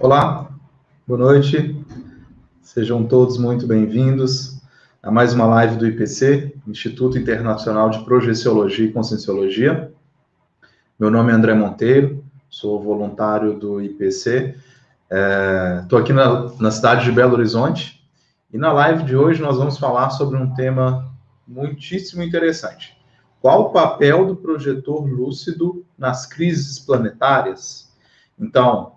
Olá, boa noite. Sejam todos muito bem-vindos a mais uma live do IPC, Instituto Internacional de Projeciologia e Conscienciologia. Meu nome é André Monteiro, sou voluntário do IPC. Estou é, aqui na, na cidade de Belo Horizonte e na live de hoje nós vamos falar sobre um tema muitíssimo interessante. Qual o papel do projetor lúcido nas crises planetárias? Então,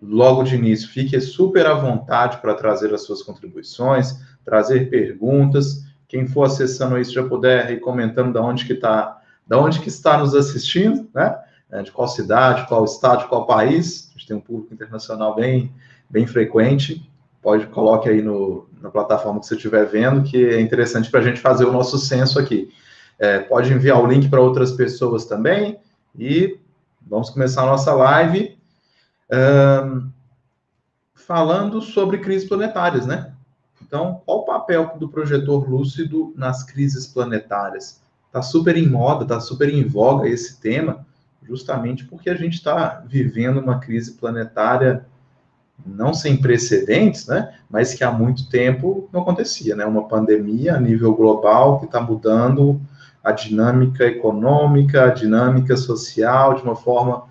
logo de início, fique super à vontade para trazer as suas contribuições, trazer perguntas. Quem for acessando isso já puder ir comentando da onde que está, da onde que está nos assistindo, né? É, de qual cidade, qual estado, qual país. A gente tem um público internacional bem, bem frequente. Pode coloque aí no, na plataforma que você estiver vendo, que é interessante para a gente fazer o nosso censo aqui. É, pode enviar o link para outras pessoas também e vamos começar a nossa live falando sobre crises planetárias, né? Então, qual o papel do projetor lúcido nas crises planetárias? Está super em moda, está super em voga esse tema, justamente porque a gente está vivendo uma crise planetária não sem precedentes, né? Mas que há muito tempo não acontecia, né? Uma pandemia a nível global que está mudando a dinâmica econômica, a dinâmica social de uma forma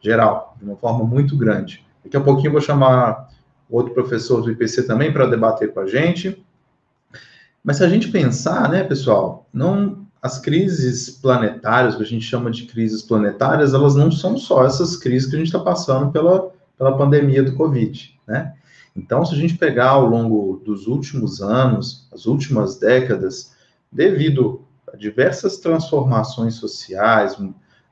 geral, de uma forma muito grande. Daqui a pouquinho eu vou chamar outro professor do IPC também para debater com a gente. Mas se a gente pensar, né, pessoal, não as crises planetárias, que a gente chama de crises planetárias, elas não são só essas crises que a gente está passando pela, pela pandemia do Covid, né? Então, se a gente pegar ao longo dos últimos anos, as últimas décadas, devido diversas transformações sociais,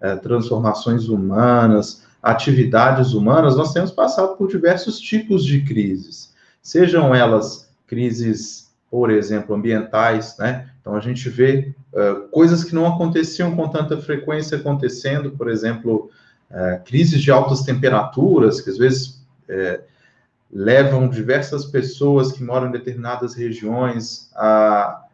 é, transformações humanas, atividades humanas, nós temos passado por diversos tipos de crises. Sejam elas crises, por exemplo, ambientais, né? Então a gente vê uh, coisas que não aconteciam com tanta frequência acontecendo, por exemplo, uh, crises de altas temperaturas, que às vezes uh, levam diversas pessoas que moram em determinadas regiões a,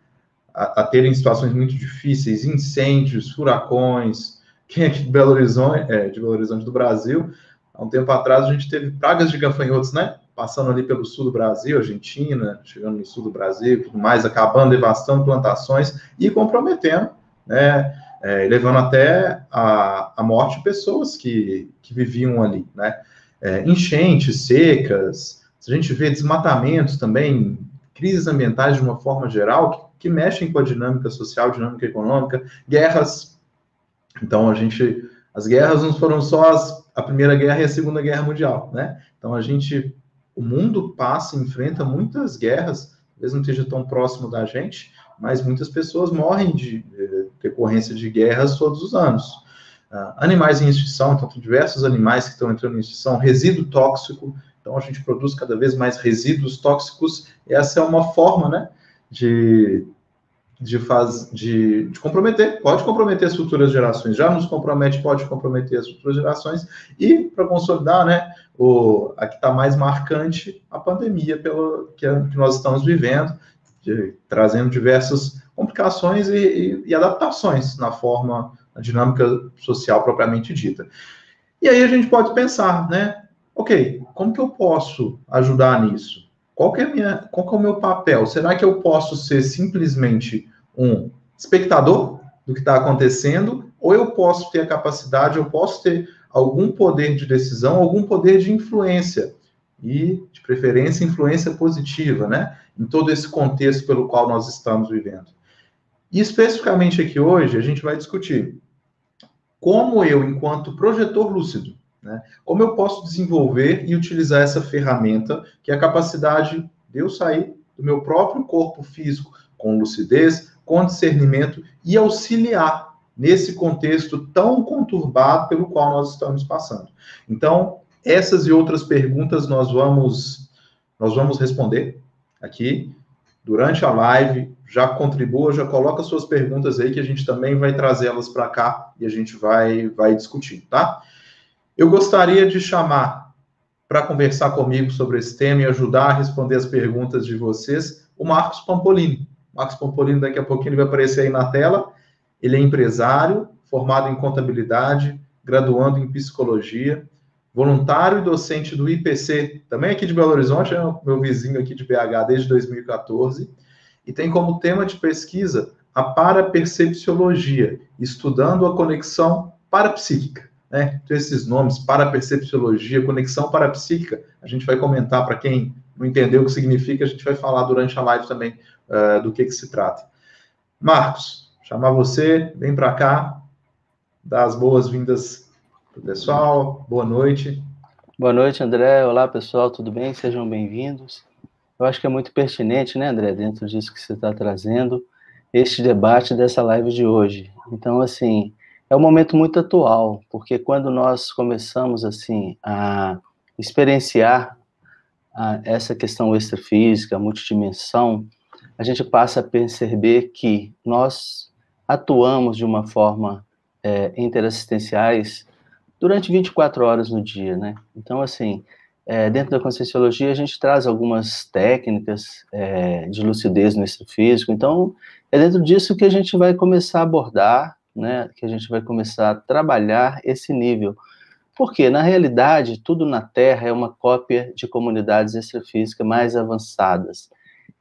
a, a terem situações muito difíceis, incêndios, furacões, quem é aqui de Belo Horizonte, é, de Belo Horizonte do Brasil, há um tempo atrás a gente teve pragas de gafanhotos, né? Passando ali pelo sul do Brasil, Argentina, chegando no sul do Brasil, tudo mais, acabando, devastando plantações e comprometendo, né? É, levando até a, a morte de pessoas que, que viviam ali, né? É, enchentes, secas, se a gente vê desmatamentos também, crises ambientais de uma forma geral, que, que mexem com a dinâmica social, dinâmica econômica, guerras então a gente, as guerras não foram só as, a Primeira Guerra e a Segunda Guerra Mundial, né? Então a gente, o mundo passa, enfrenta muitas guerras, talvez não esteja tão próximo da gente, mas muitas pessoas morrem de, de decorrência de guerras todos os anos. Uh, animais em extinção, então tem diversos animais que estão entrando em extinção, resíduo tóxico, então a gente produz cada vez mais resíduos tóxicos, essa é uma forma, né, de de, faz, de, de comprometer, pode comprometer as futuras gerações, já nos compromete, pode comprometer as futuras gerações, e para consolidar, né, o, a que está mais marcante, a pandemia pelo, que, que nós estamos vivendo, de, trazendo diversas complicações e, e, e, adaptações na forma, na dinâmica social propriamente dita. E aí a gente pode pensar, né, ok, como que eu posso ajudar nisso? Qual que é, minha, qual que é o meu papel? Será que eu posso ser simplesmente um espectador do que está acontecendo? Ou eu posso ter a capacidade, eu posso ter algum poder de decisão, algum poder de influência? E, de preferência, influência positiva, né? Em todo esse contexto pelo qual nós estamos vivendo. E, especificamente aqui hoje, a gente vai discutir como eu, enquanto projetor lúcido, né? Como eu posso desenvolver e utilizar essa ferramenta, que é a capacidade de eu sair do meu próprio corpo físico com lucidez, com discernimento e auxiliar nesse contexto tão conturbado pelo qual nós estamos passando. Então, essas e outras perguntas nós vamos nós vamos responder aqui durante a live. Já contribua, já coloca suas perguntas aí que a gente também vai trazê-las para cá e a gente vai vai discutir, tá? Eu gostaria de chamar para conversar comigo sobre esse tema e ajudar a responder as perguntas de vocês o Marcos Pampolini. Marcos Pampolini, daqui a pouquinho ele vai aparecer aí na tela. Ele é empresário, formado em contabilidade, graduando em psicologia, voluntário e docente do IPC, também aqui de Belo Horizonte, é meu vizinho aqui de BH desde 2014, e tem como tema de pesquisa a parapercepciologia, estudando a conexão parapsíquica. Né? Então, esses nomes, parapercepciologia, conexão parapsíquica, a gente vai comentar para quem não entendeu o que significa, a gente vai falar durante a live também uh, do que, que se trata. Marcos, chamar você, vem para cá, dar as boas-vindas para o pessoal, boa noite. Boa noite, André. Olá, pessoal, tudo bem? Sejam bem-vindos. Eu acho que é muito pertinente, né, André, dentro disso que você está trazendo, este debate dessa live de hoje. Então, assim, é um momento muito atual, porque quando nós começamos, assim, a experienciar a, essa questão extrafísica, multidimensão, a gente passa a perceber que nós atuamos de uma forma é, interassistenciais durante 24 horas no dia, né? Então, assim, é, dentro da Conscienciologia, a gente traz algumas técnicas é, de lucidez no extrafísico, então, é dentro disso que a gente vai começar a abordar, né, que a gente vai começar a trabalhar esse nível. Porque, na realidade, tudo na Terra é uma cópia de comunidades extrafísicas mais avançadas.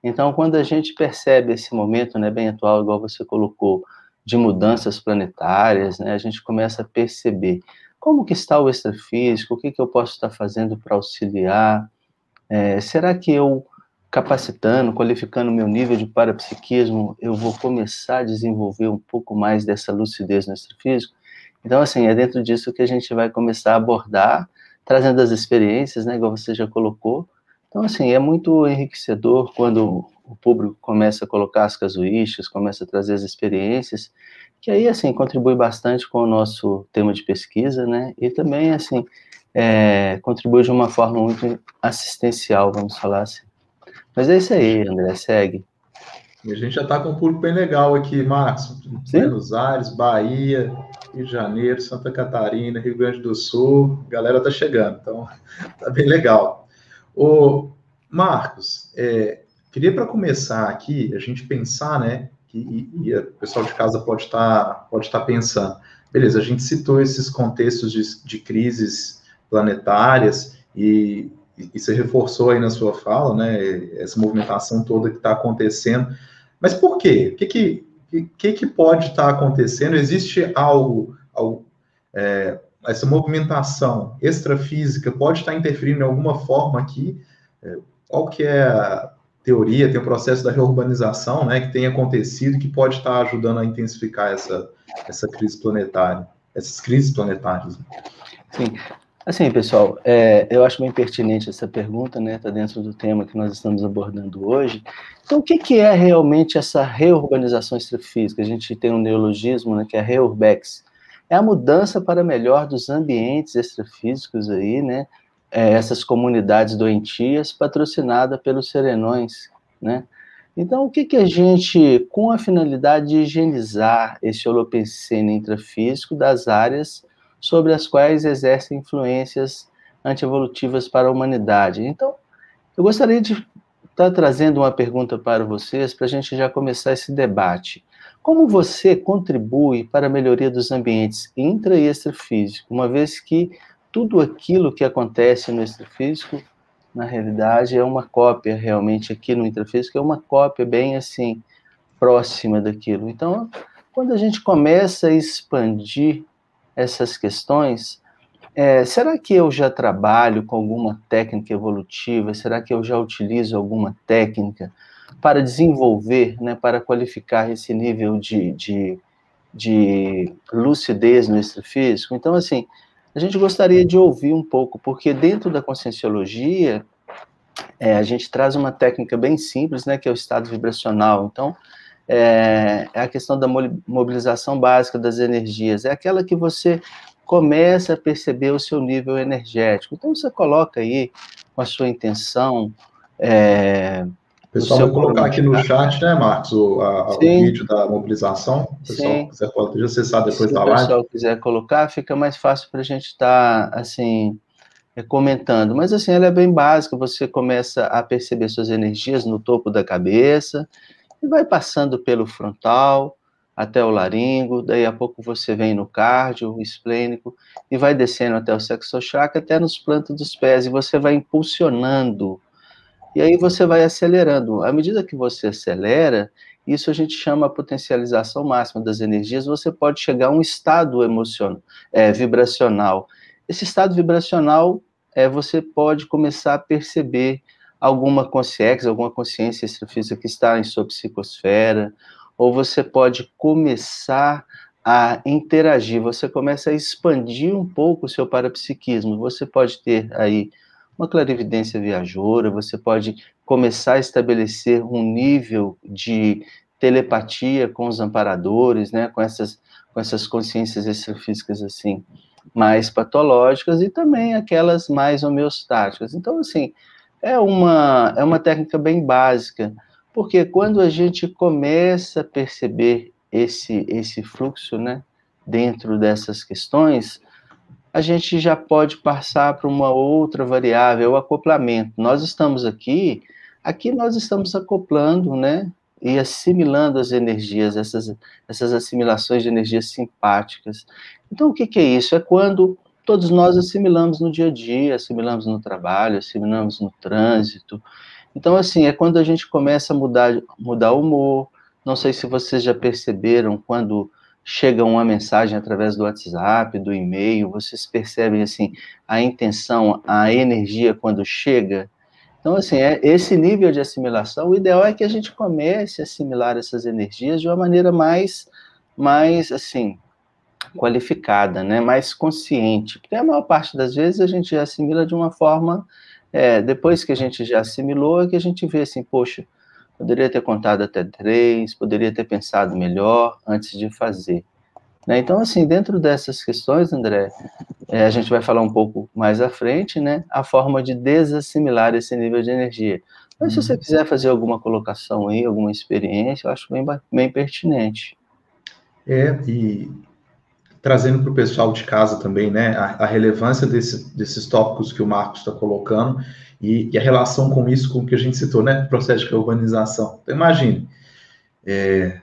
Então, quando a gente percebe esse momento, né, bem atual, igual você colocou, de mudanças planetárias, né, a gente começa a perceber como que está o extrafísico, o que, que eu posso estar fazendo para auxiliar, é, será que eu, capacitando, qualificando meu nível de parapsiquismo, eu vou começar a desenvolver um pouco mais dessa lucidez no extrafísico? Então, assim, é dentro disso que a gente vai começar a abordar, trazendo as experiências, né, igual você já colocou, então, assim, é muito enriquecedor quando o público começa a colocar as casuísticas, começa a trazer as experiências, que aí, assim, contribui bastante com o nosso tema de pesquisa, né? E também, assim, é, contribui de uma forma muito assistencial, vamos falar assim. Mas é isso aí, André, segue. E a gente já está com um público bem legal aqui, Marcos. Sim? Buenos Aires, Bahia, Rio de Janeiro, Santa Catarina, Rio Grande do Sul. A galera tá chegando, então tá bem legal. Ô, Marcos, é, queria para começar aqui a gente pensar, né? Que, e, e o pessoal de casa pode estar tá, pode tá pensando, beleza? A gente citou esses contextos de, de crises planetárias e, e você reforçou aí na sua fala, né? Essa movimentação toda que está acontecendo. Mas por quê? O que que, que, que pode estar tá acontecendo? Existe algo, algo é, essa movimentação extrafísica pode estar interferindo em alguma forma aqui? É, qual que é a teoria, tem o processo da reurbanização, né, que tem acontecido, que pode estar ajudando a intensificar essa, essa crise planetária, essas crises planetárias? Sim. Assim, pessoal, é, eu acho bem pertinente essa pergunta, né? Está dentro do tema que nós estamos abordando hoje. Então, o que, que é realmente essa reurbanização extrafísica? A gente tem um neologismo, né, que é reurbex, é a mudança para melhor dos ambientes extrafísicos aí, né? É, essas comunidades doentias patrocinada pelos serenões, né? Então, o que, que a gente, com a finalidade de higienizar esse holopensene intrafísico das áreas sobre as quais exercem influências antievolutivas para a humanidade? Então, eu gostaria de estar trazendo uma pergunta para vocês, para a gente já começar esse debate. Como você contribui para a melhoria dos ambientes intra e extrafísico, uma vez que tudo aquilo que acontece no extrafísico, na realidade, é uma cópia realmente aqui no intrafísico, é uma cópia bem assim, próxima daquilo. Então, quando a gente começa a expandir essas questões, é, será que eu já trabalho com alguma técnica evolutiva? Será que eu já utilizo alguma técnica para desenvolver, né, para qualificar esse nível de, de, de lucidez no extrafísico. Então, assim, a gente gostaria de ouvir um pouco, porque dentro da conscienciologia, é, a gente traz uma técnica bem simples, né, que é o estado vibracional. Então, é, é a questão da mobilização básica das energias, é aquela que você começa a perceber o seu nível energético. Então, você coloca aí com a sua intenção, é, o pessoal vai colocar aqui no chat, né, Marcos, o, a, o vídeo da mobilização. O pessoal Sim. quiser pode acessar depois Se da live. Se o pessoal quiser colocar, fica mais fácil para a gente estar, tá, assim, é, comentando. Mas, assim, ela é bem básica, você começa a perceber suas energias no topo da cabeça, e vai passando pelo frontal, até o laringo, daí a pouco você vem no cardio, esplênico, e vai descendo até o sexo chakra, até nos plantos dos pés, e você vai impulsionando. E aí você vai acelerando. À medida que você acelera, isso a gente chama a potencialização máxima das energias, você pode chegar a um estado emocional, é, vibracional. Esse estado vibracional, é, você pode começar a perceber alguma consciência, alguma consciência extrafísica que está em sua psicosfera, ou você pode começar a interagir, você começa a expandir um pouco o seu parapsiquismo. Você pode ter aí uma clarividência viajoura, você pode começar a estabelecer um nível de telepatia com os amparadores, né, com essas, com essas consciências extrafísicas assim, mais patológicas e também aquelas mais homeostáticas. Então, assim, é uma, é uma técnica bem básica, porque quando a gente começa a perceber esse, esse fluxo, né, dentro dessas questões, a gente já pode passar para uma outra variável, o acoplamento. Nós estamos aqui, aqui nós estamos acoplando, né, e assimilando as energias, essas, essas assimilações de energias simpáticas. Então, o que, que é isso? É quando todos nós assimilamos no dia a dia, assimilamos no trabalho, assimilamos no trânsito, então, assim, é quando a gente começa a mudar, mudar o humor. Não sei se vocês já perceberam quando chega uma mensagem através do WhatsApp, do e-mail, vocês percebem, assim, a intenção, a energia quando chega. Então, assim, é esse nível de assimilação, o ideal é que a gente comece a assimilar essas energias de uma maneira mais, mais assim, qualificada, né? mais consciente. Porque a maior parte das vezes a gente assimila de uma forma é, depois que a gente já assimilou, é que a gente vê assim, poxa, poderia ter contado até três, poderia ter pensado melhor antes de fazer. Né? Então, assim, dentro dessas questões, André, é, a gente vai falar um pouco mais à frente, né, a forma de desassimilar esse nível de energia. Mas se você uhum. quiser fazer alguma colocação aí, alguma experiência, eu acho bem, bem pertinente. É, e trazendo para o pessoal de casa também, né, a, a relevância desse, desses tópicos que o Marcos está colocando e, e, a relação com isso, com o que a gente citou, né, processo de urbanização. Então, imagine, é,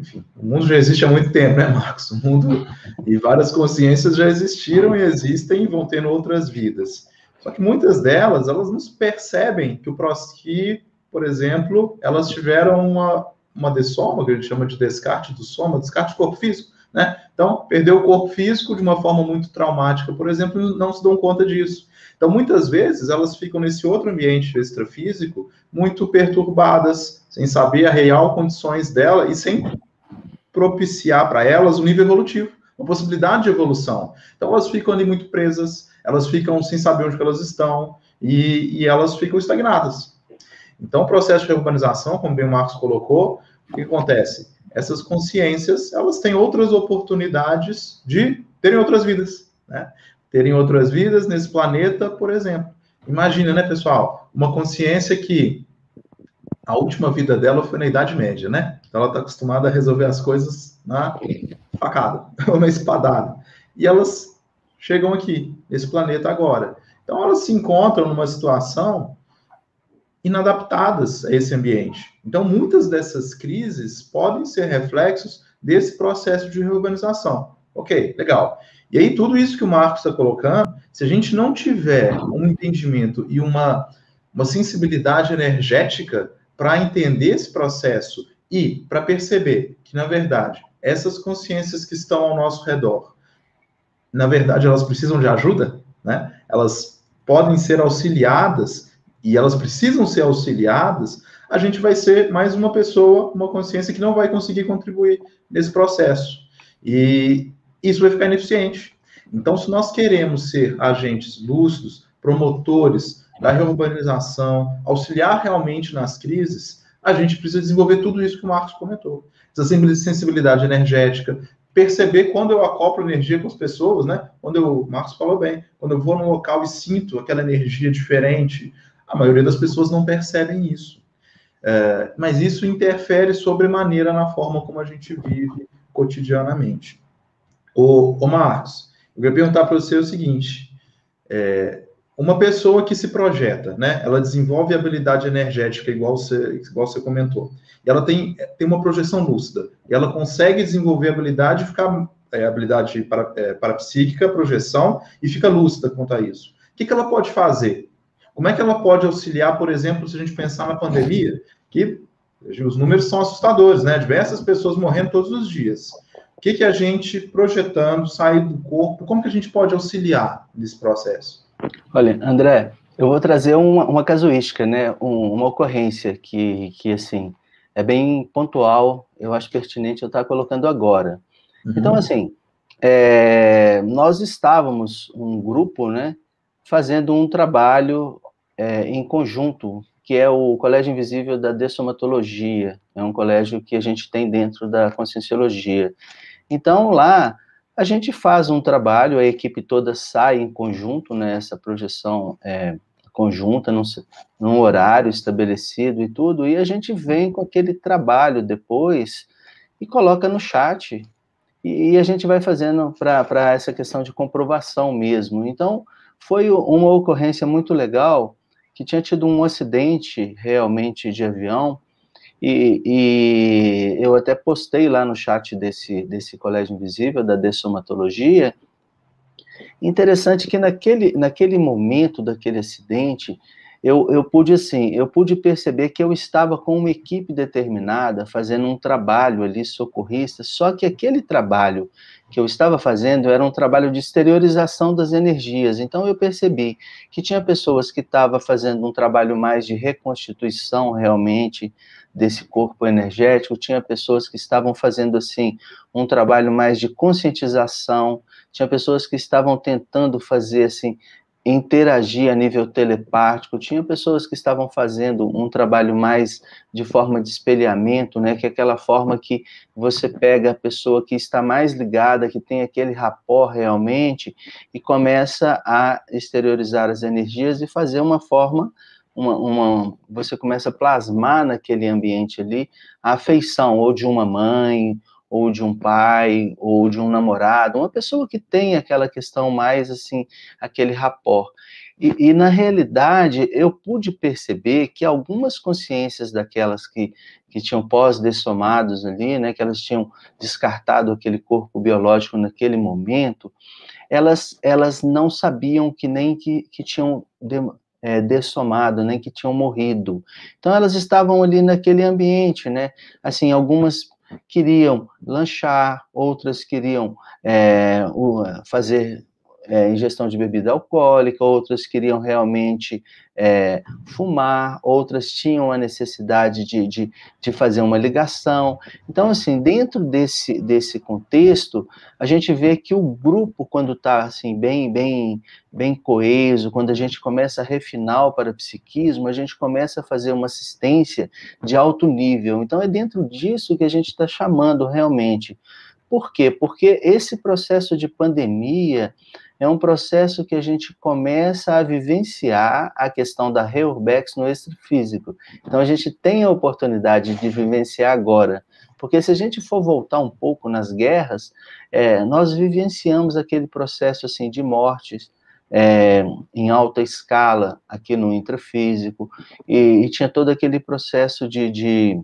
enfim, o mundo já existe há muito tempo, né, Marcos? O mundo e várias consciências já existiram e existem e vão tendo outras vidas. Só que muitas delas, elas não percebem que o que, por exemplo, elas tiveram uma, uma dessoma, que a gente chama de descarte do soma, descarte do corpo físico, né? Então, perder o corpo físico de uma forma muito traumática, por exemplo, não se dão conta disso. Então, muitas vezes, elas ficam nesse outro ambiente extrafísico muito perturbadas, sem saber a real condições dela e sem propiciar para elas um nível evolutivo, uma possibilidade de evolução. Então, elas ficam ali muito presas, elas ficam sem saber onde elas estão e, e elas ficam estagnadas. Então, o processo de urbanização, como bem o Marcos colocou, o que acontece? Essas consciências, elas têm outras oportunidades de terem outras vidas, né? Terem outras vidas nesse planeta, por exemplo. Imagina, né, pessoal, uma consciência que a última vida dela foi na Idade Média, né? Então ela está acostumada a resolver as coisas na facada ou na espadada. E elas chegam aqui, nesse planeta agora. Então elas se encontram numa situação inadaptadas a esse ambiente. Então, muitas dessas crises podem ser reflexos desse processo de reorganização. Ok, legal. E aí, tudo isso que o Marcos está colocando, se a gente não tiver um entendimento e uma, uma sensibilidade energética para entender esse processo e para perceber que, na verdade, essas consciências que estão ao nosso redor, na verdade, elas precisam de ajuda, né? Elas podem ser auxiliadas e elas precisam ser auxiliadas, a gente vai ser mais uma pessoa, uma consciência que não vai conseguir contribuir nesse processo. E isso vai ficar ineficiente. Então, se nós queremos ser agentes lúcidos, promotores da reurbanização, auxiliar realmente nas crises, a gente precisa desenvolver tudo isso que o Marcos comentou. Essa sensibilidade energética, perceber quando eu acoplo energia com as pessoas, né? Quando eu, o Marcos falou bem, quando eu vou num local e sinto aquela energia diferente, a maioria das pessoas não percebem isso. É, mas isso interfere sobremaneira na forma como a gente vive cotidianamente. Ô, Marcos, eu queria perguntar para você o seguinte: é, uma pessoa que se projeta, né? Ela desenvolve habilidade energética, igual você, igual você comentou. E ela tem, tem uma projeção lúcida. E ela consegue desenvolver habilidade ficar é, habilidade para, é, parapsíquica, projeção, e fica lúcida quanto a isso. O que, que ela pode fazer? Como é que ela pode auxiliar, por exemplo, se a gente pensar na pandemia, que os números são assustadores, né? Diversas pessoas morrendo todos os dias. O que, que a gente, projetando, sair do corpo, como que a gente pode auxiliar nesse processo? Olha, André, eu vou trazer uma, uma casuística, né? Um, uma ocorrência que, que, assim, é bem pontual, eu acho pertinente eu estar colocando agora. Uhum. Então, assim, é, nós estávamos um grupo, né, fazendo um trabalho é, em conjunto, que é o Colégio Invisível da Dessomatologia, é um colégio que a gente tem dentro da Conscienciologia. Então, lá, a gente faz um trabalho, a equipe toda sai em conjunto nessa projeção é, conjunta, num, num, horário estabelecido e tudo, e a gente vem com aquele trabalho depois e coloca no chat, e, e a gente vai fazendo para essa questão de comprovação mesmo. Então, foi uma ocorrência muito legal, que tinha tido um acidente realmente de avião, e, e, eu até postei lá no chat desse, desse Colégio Invisível, da Dessomatologia. Interessante que naquele, naquele momento daquele acidente, eu, eu pude assim, eu pude perceber que eu estava com uma equipe determinada, fazendo um trabalho ali socorrista, só que aquele trabalho que eu estava fazendo era um trabalho de exteriorização das energias. Então eu percebi que tinha pessoas que estavam fazendo um trabalho mais de reconstituição realmente desse corpo energético, tinha pessoas que estavam fazendo assim um trabalho mais de conscientização, tinha pessoas que estavam tentando fazer assim interagir a nível telepático. Tinha pessoas que estavam fazendo um trabalho mais de forma de espelhamento, né, que é aquela forma que você pega a pessoa que está mais ligada, que tem aquele rapó realmente, e começa a exteriorizar as energias e fazer uma forma uma, uma, você começa a plasmar naquele ambiente ali a afeição ou de uma mãe ou de um pai, ou de um namorado, uma pessoa que tem aquela questão mais assim, aquele rapor. E, e, na realidade, eu pude perceber que algumas consciências daquelas que, que tinham pós-dessomados ali, né, que elas tinham descartado aquele corpo biológico naquele momento, elas, elas não sabiam que nem que, que tinham de, é, dessomado, nem que tinham morrido. Então, elas estavam ali naquele ambiente, né? Assim, algumas queriam lanchar, outras queriam é, fazer é, ingestão de bebida alcoólica, outras queriam realmente é, fumar, outras tinham a necessidade de, de, de, fazer uma ligação. Então, assim, dentro desse, desse contexto, a gente vê que o grupo, quando está assim, bem, bem, bem coeso, quando a gente começa a refinar o parapsiquismo, a gente começa a fazer uma assistência de alto nível. Então, é dentro disso que a gente está chamando realmente. Por quê? Porque esse processo de pandemia é um processo que a gente começa a vivenciar a questão da reurbex no extrafísico. Então, a gente tem a oportunidade de vivenciar agora. Porque se a gente for voltar um pouco nas guerras, é, nós vivenciamos aquele processo assim de mortes, é, em alta escala aqui no intrafísico, e, e tinha todo aquele processo de, de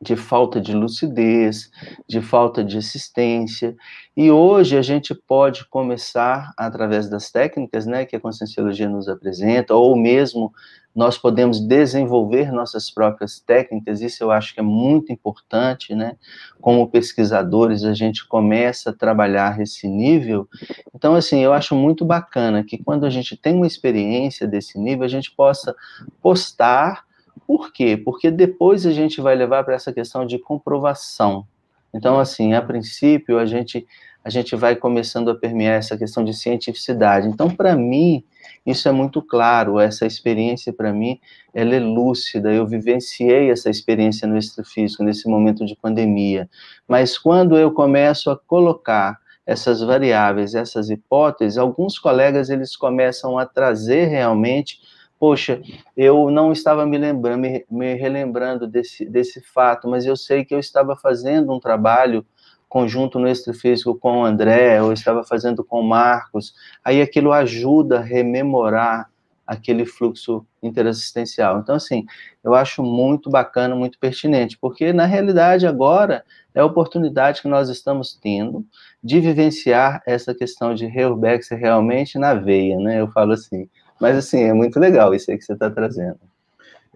de falta de lucidez, de falta de assistência. E hoje a gente pode começar, através das técnicas né, que a Conscienciologia nos apresenta, ou mesmo nós podemos desenvolver nossas próprias técnicas, isso eu acho que é muito importante, né? Como pesquisadores, a gente começa a trabalhar esse nível. Então, assim, eu acho muito bacana que quando a gente tem uma experiência desse nível, a gente possa postar por quê? Porque depois a gente vai levar para essa questão de comprovação. Então, assim, a princípio, a gente, a gente vai começando a permear essa questão de cientificidade. Então, para mim, isso é muito claro, essa experiência, para mim, ela é lúcida, eu vivenciei essa experiência no extrafísico, nesse momento de pandemia. Mas quando eu começo a colocar essas variáveis, essas hipóteses, alguns colegas, eles começam a trazer realmente poxa, eu não estava me lembrando, me, me relembrando desse, desse fato, mas eu sei que eu estava fazendo um trabalho conjunto no extrafísico com o André, ou estava fazendo com o Marcos, aí aquilo ajuda a rememorar aquele fluxo interassistencial. Então, assim, eu acho muito bacana, muito pertinente, porque na realidade agora é a oportunidade que nós estamos tendo de vivenciar essa questão de Reurbex realmente na veia, né? Eu falo assim. Mas, assim, é muito legal isso aí que você está trazendo.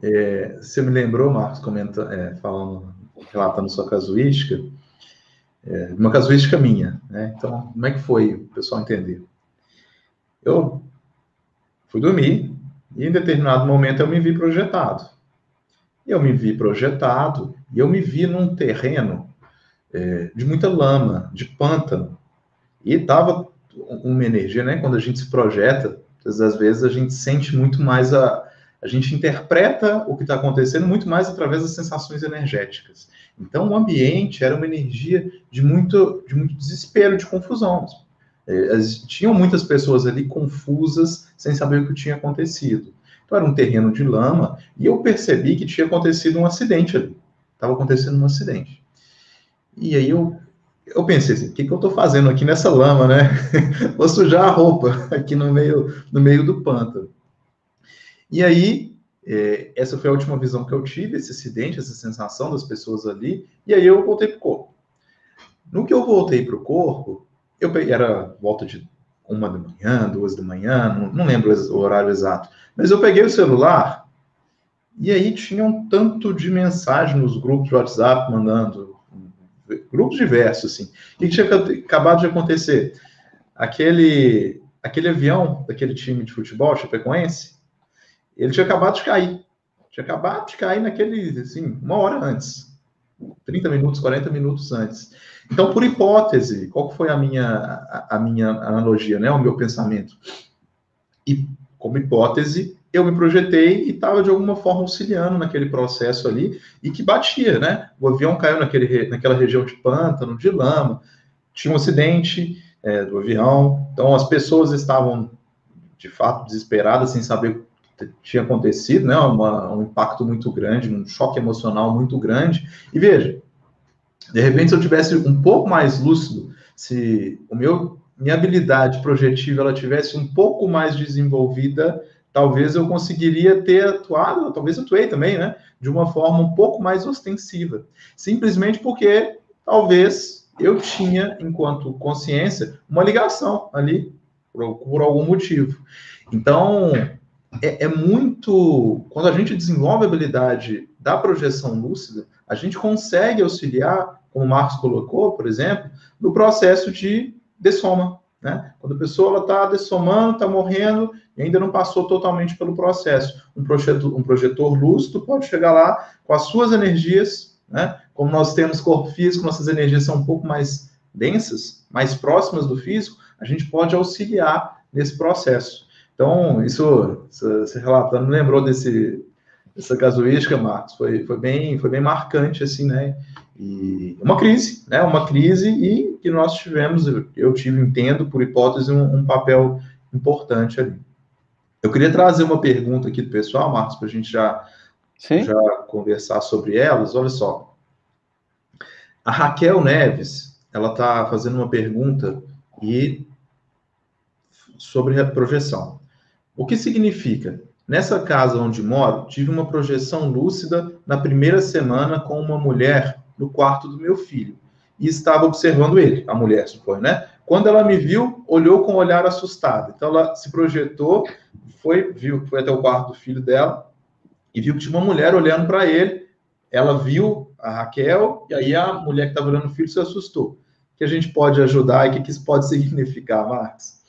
É, você me lembrou, Marcos, comenta, é, falando, relatando sua casuística, é, uma casuística minha, né? Então, como é que foi o pessoal entender? Eu fui dormir e em determinado momento eu me vi projetado. Eu me vi projetado e eu me vi num terreno é, de muita lama, de pântano. E estava uma energia, né? Quando a gente se projeta, às vezes a gente sente muito mais a. A gente interpreta o que está acontecendo muito mais através das sensações energéticas. Então, o ambiente era uma energia de muito, de muito desespero, de confusão. É, tinham muitas pessoas ali confusas, sem saber o que tinha acontecido. Então, era um terreno de lama, e eu percebi que tinha acontecido um acidente ali. Estava acontecendo um acidente. E aí eu, eu pensei assim, o que, que eu estou fazendo aqui nessa lama, né? Vou sujar a roupa aqui no meio, no meio do pântano. E aí, é, essa foi a última visão que eu tive, esse acidente, essa sensação das pessoas ali, e aí eu voltei para o corpo. No que eu voltei para o corpo, eu peguei, era volta de uma da manhã, duas da manhã, não, não lembro o horário exato, mas eu peguei o celular e aí tinha um tanto de mensagem nos grupos de WhatsApp mandando, grupos diversos, assim. O que tinha acabado de acontecer? Aquele, aquele avião daquele time de futebol, Chapecoense, ele tinha acabado de cair. Tinha acabado de cair naquele, assim, uma hora antes. 30 minutos, 40 minutos antes. Então, por hipótese, qual foi a minha, a, a minha analogia, né, o meu pensamento? E, como hipótese, eu me projetei e estava de alguma forma auxiliando naquele processo ali e que batia, né? O avião caiu naquele, naquela região de pântano, de lama, tinha um acidente é, do avião, então as pessoas estavam de fato desesperadas, sem saber o que tinha acontecido, né? Uma, um impacto muito grande, um choque emocional muito grande. E veja, de repente, se eu tivesse um pouco mais lúcido, se o meu minha habilidade projetiva ela tivesse um pouco mais desenvolvida, talvez eu conseguiria ter atuado, talvez atuei também, né, de uma forma um pouco mais ostensiva, simplesmente porque talvez eu tinha, enquanto consciência, uma ligação ali por, por algum motivo. Então, é, é muito quando a gente desenvolve a habilidade da projeção lúcida, a gente consegue auxiliar como o Marcos colocou, por exemplo, no processo de dessoma. Né? Quando a pessoa está dessomando, está morrendo e ainda não passou totalmente pelo processo. Um projetor, um projetor lúcido pode chegar lá com as suas energias, né? como nós temos corpo físico, nossas energias são um pouco mais densas, mais próximas do físico, a gente pode auxiliar nesse processo. Então, isso, você relatando, lembrou desse, dessa casuística, Marcos? Foi, foi, bem, foi bem marcante, assim, né? E uma crise, né? Uma crise e que nós tivemos, eu tive, entendo, por hipótese, um, um papel importante ali. Eu queria trazer uma pergunta aqui do pessoal, Marcos, para a gente já, já conversar sobre elas. Olha só. A Raquel Neves, ela está fazendo uma pergunta e sobre a projeção. O que significa? Nessa casa onde moro, tive uma projeção lúcida na primeira semana com uma mulher no quarto do meu filho e estava observando ele, a mulher, supõe, né? Quando ela me viu, olhou com um olhar assustado. Então ela se projetou, foi, viu, foi até o quarto do filho dela e viu que tinha uma mulher olhando para ele. Ela viu a Raquel e aí a mulher que estava olhando o filho se assustou. O que a gente pode ajudar e o que, que isso pode significar, Marcos?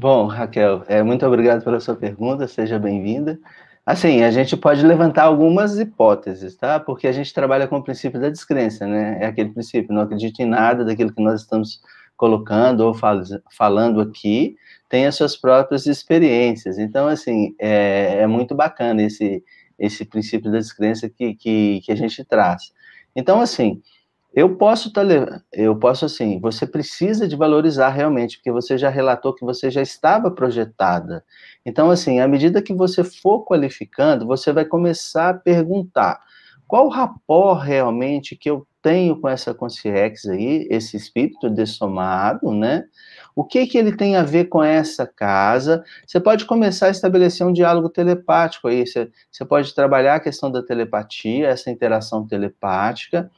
Bom, Raquel, é, muito obrigado pela sua pergunta, seja bem-vinda. Assim, a gente pode levantar algumas hipóteses, tá? Porque a gente trabalha com o princípio da descrença, né? É aquele princípio, não acredito em nada daquilo que nós estamos colocando ou fal falando aqui, tem as suas próprias experiências. Então, assim, é, é muito bacana esse, esse princípio da descrença que, que, que a gente traz. Então, assim, eu posso tá, eu posso assim, você precisa de valorizar realmente, porque você já relatou que você já estava projetada. Então, assim, à medida que você for qualificando, você vai começar a perguntar qual o rapport realmente que eu tenho com essa consciência aí, esse espírito dessomado, né? O que que ele tem a ver com essa casa? Você pode começar a estabelecer um diálogo telepático aí, você, você pode trabalhar a questão da telepatia, essa interação telepática,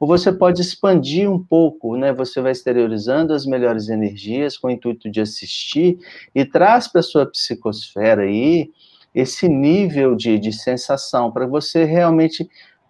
ou você pode expandir um pouco, né? Você vai exteriorizando as melhores energias com o intuito de assistir e traz para sua psicosfera aí esse nível de, de sensação, para você realmente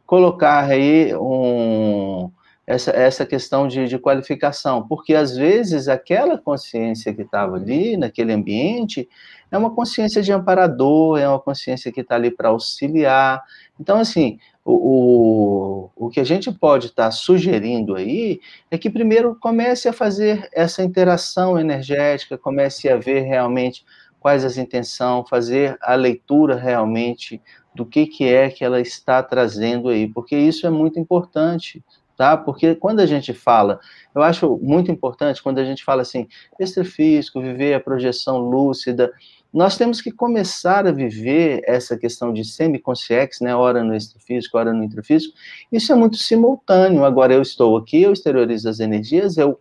colocar aí um, essa, essa questão de, de qualificação, porque às vezes aquela consciência que estava ali, naquele ambiente, é uma consciência de amparador, é uma consciência que está ali para auxiliar. Então, assim, o, o, o que a gente pode estar tá sugerindo aí é que primeiro comece a fazer essa interação energética, comece a ver realmente quais as intenções, fazer a leitura realmente do que, que é que ela está trazendo aí, porque isso é muito importante, tá? Porque quando a gente fala, eu acho muito importante quando a gente fala assim, extrafísico, viver a projeção lúcida, nós temos que começar a viver essa questão de semiconsciex, né, hora no extrafísico, hora no intrafísico, isso é muito simultâneo, agora eu estou aqui, eu exteriorizo as energias, eu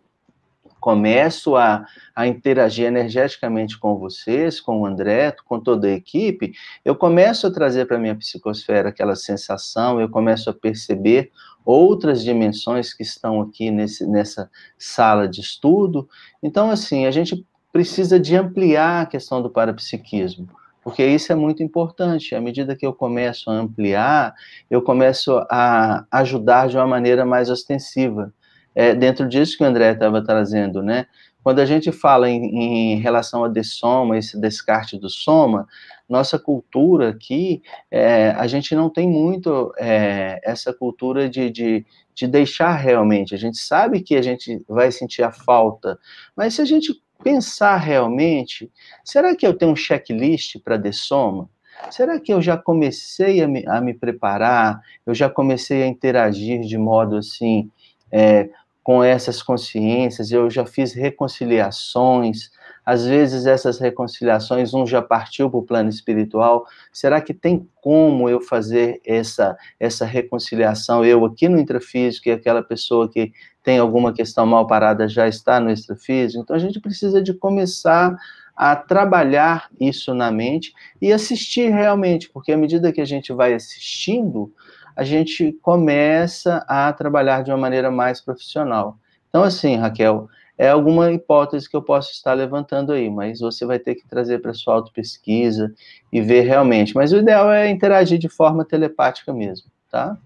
começo a, a interagir energeticamente com vocês, com o André, com toda a equipe, eu começo a trazer para a minha psicosfera aquela sensação, eu começo a perceber outras dimensões que estão aqui nesse, nessa sala de estudo. Então, assim, a gente precisa de ampliar a questão do parapsiquismo, porque isso é muito importante. À medida que eu começo a ampliar, eu começo a ajudar de uma maneira mais ostensiva é, dentro disso que o André estava trazendo, né? Quando a gente fala em, em relação a dessoma, esse descarte do soma, nossa cultura aqui, é, a gente não tem muito é, essa cultura de, de, de deixar realmente. A gente sabe que a gente vai sentir a falta, mas se a gente pensar realmente, será que eu tenho um checklist para dessoma? Será que eu já comecei a me, a me, preparar? Eu já comecei a interagir de modo assim, é, com essas consciências, eu já fiz reconciliações, às vezes essas reconciliações, um já partiu para o plano espiritual, será que tem como eu fazer essa, essa reconciliação, eu aqui no intrafísico e aquela pessoa que tem alguma questão mal parada já está no extrafísico? Então a gente precisa de começar a trabalhar isso na mente e assistir realmente, porque à medida que a gente vai assistindo, a gente começa a trabalhar de uma maneira mais profissional. Então, assim, Raquel, é alguma hipótese que eu posso estar levantando aí, mas você vai ter que trazer para sua auto-pesquisa e ver realmente. Mas o ideal é interagir de forma telepática mesmo, tá?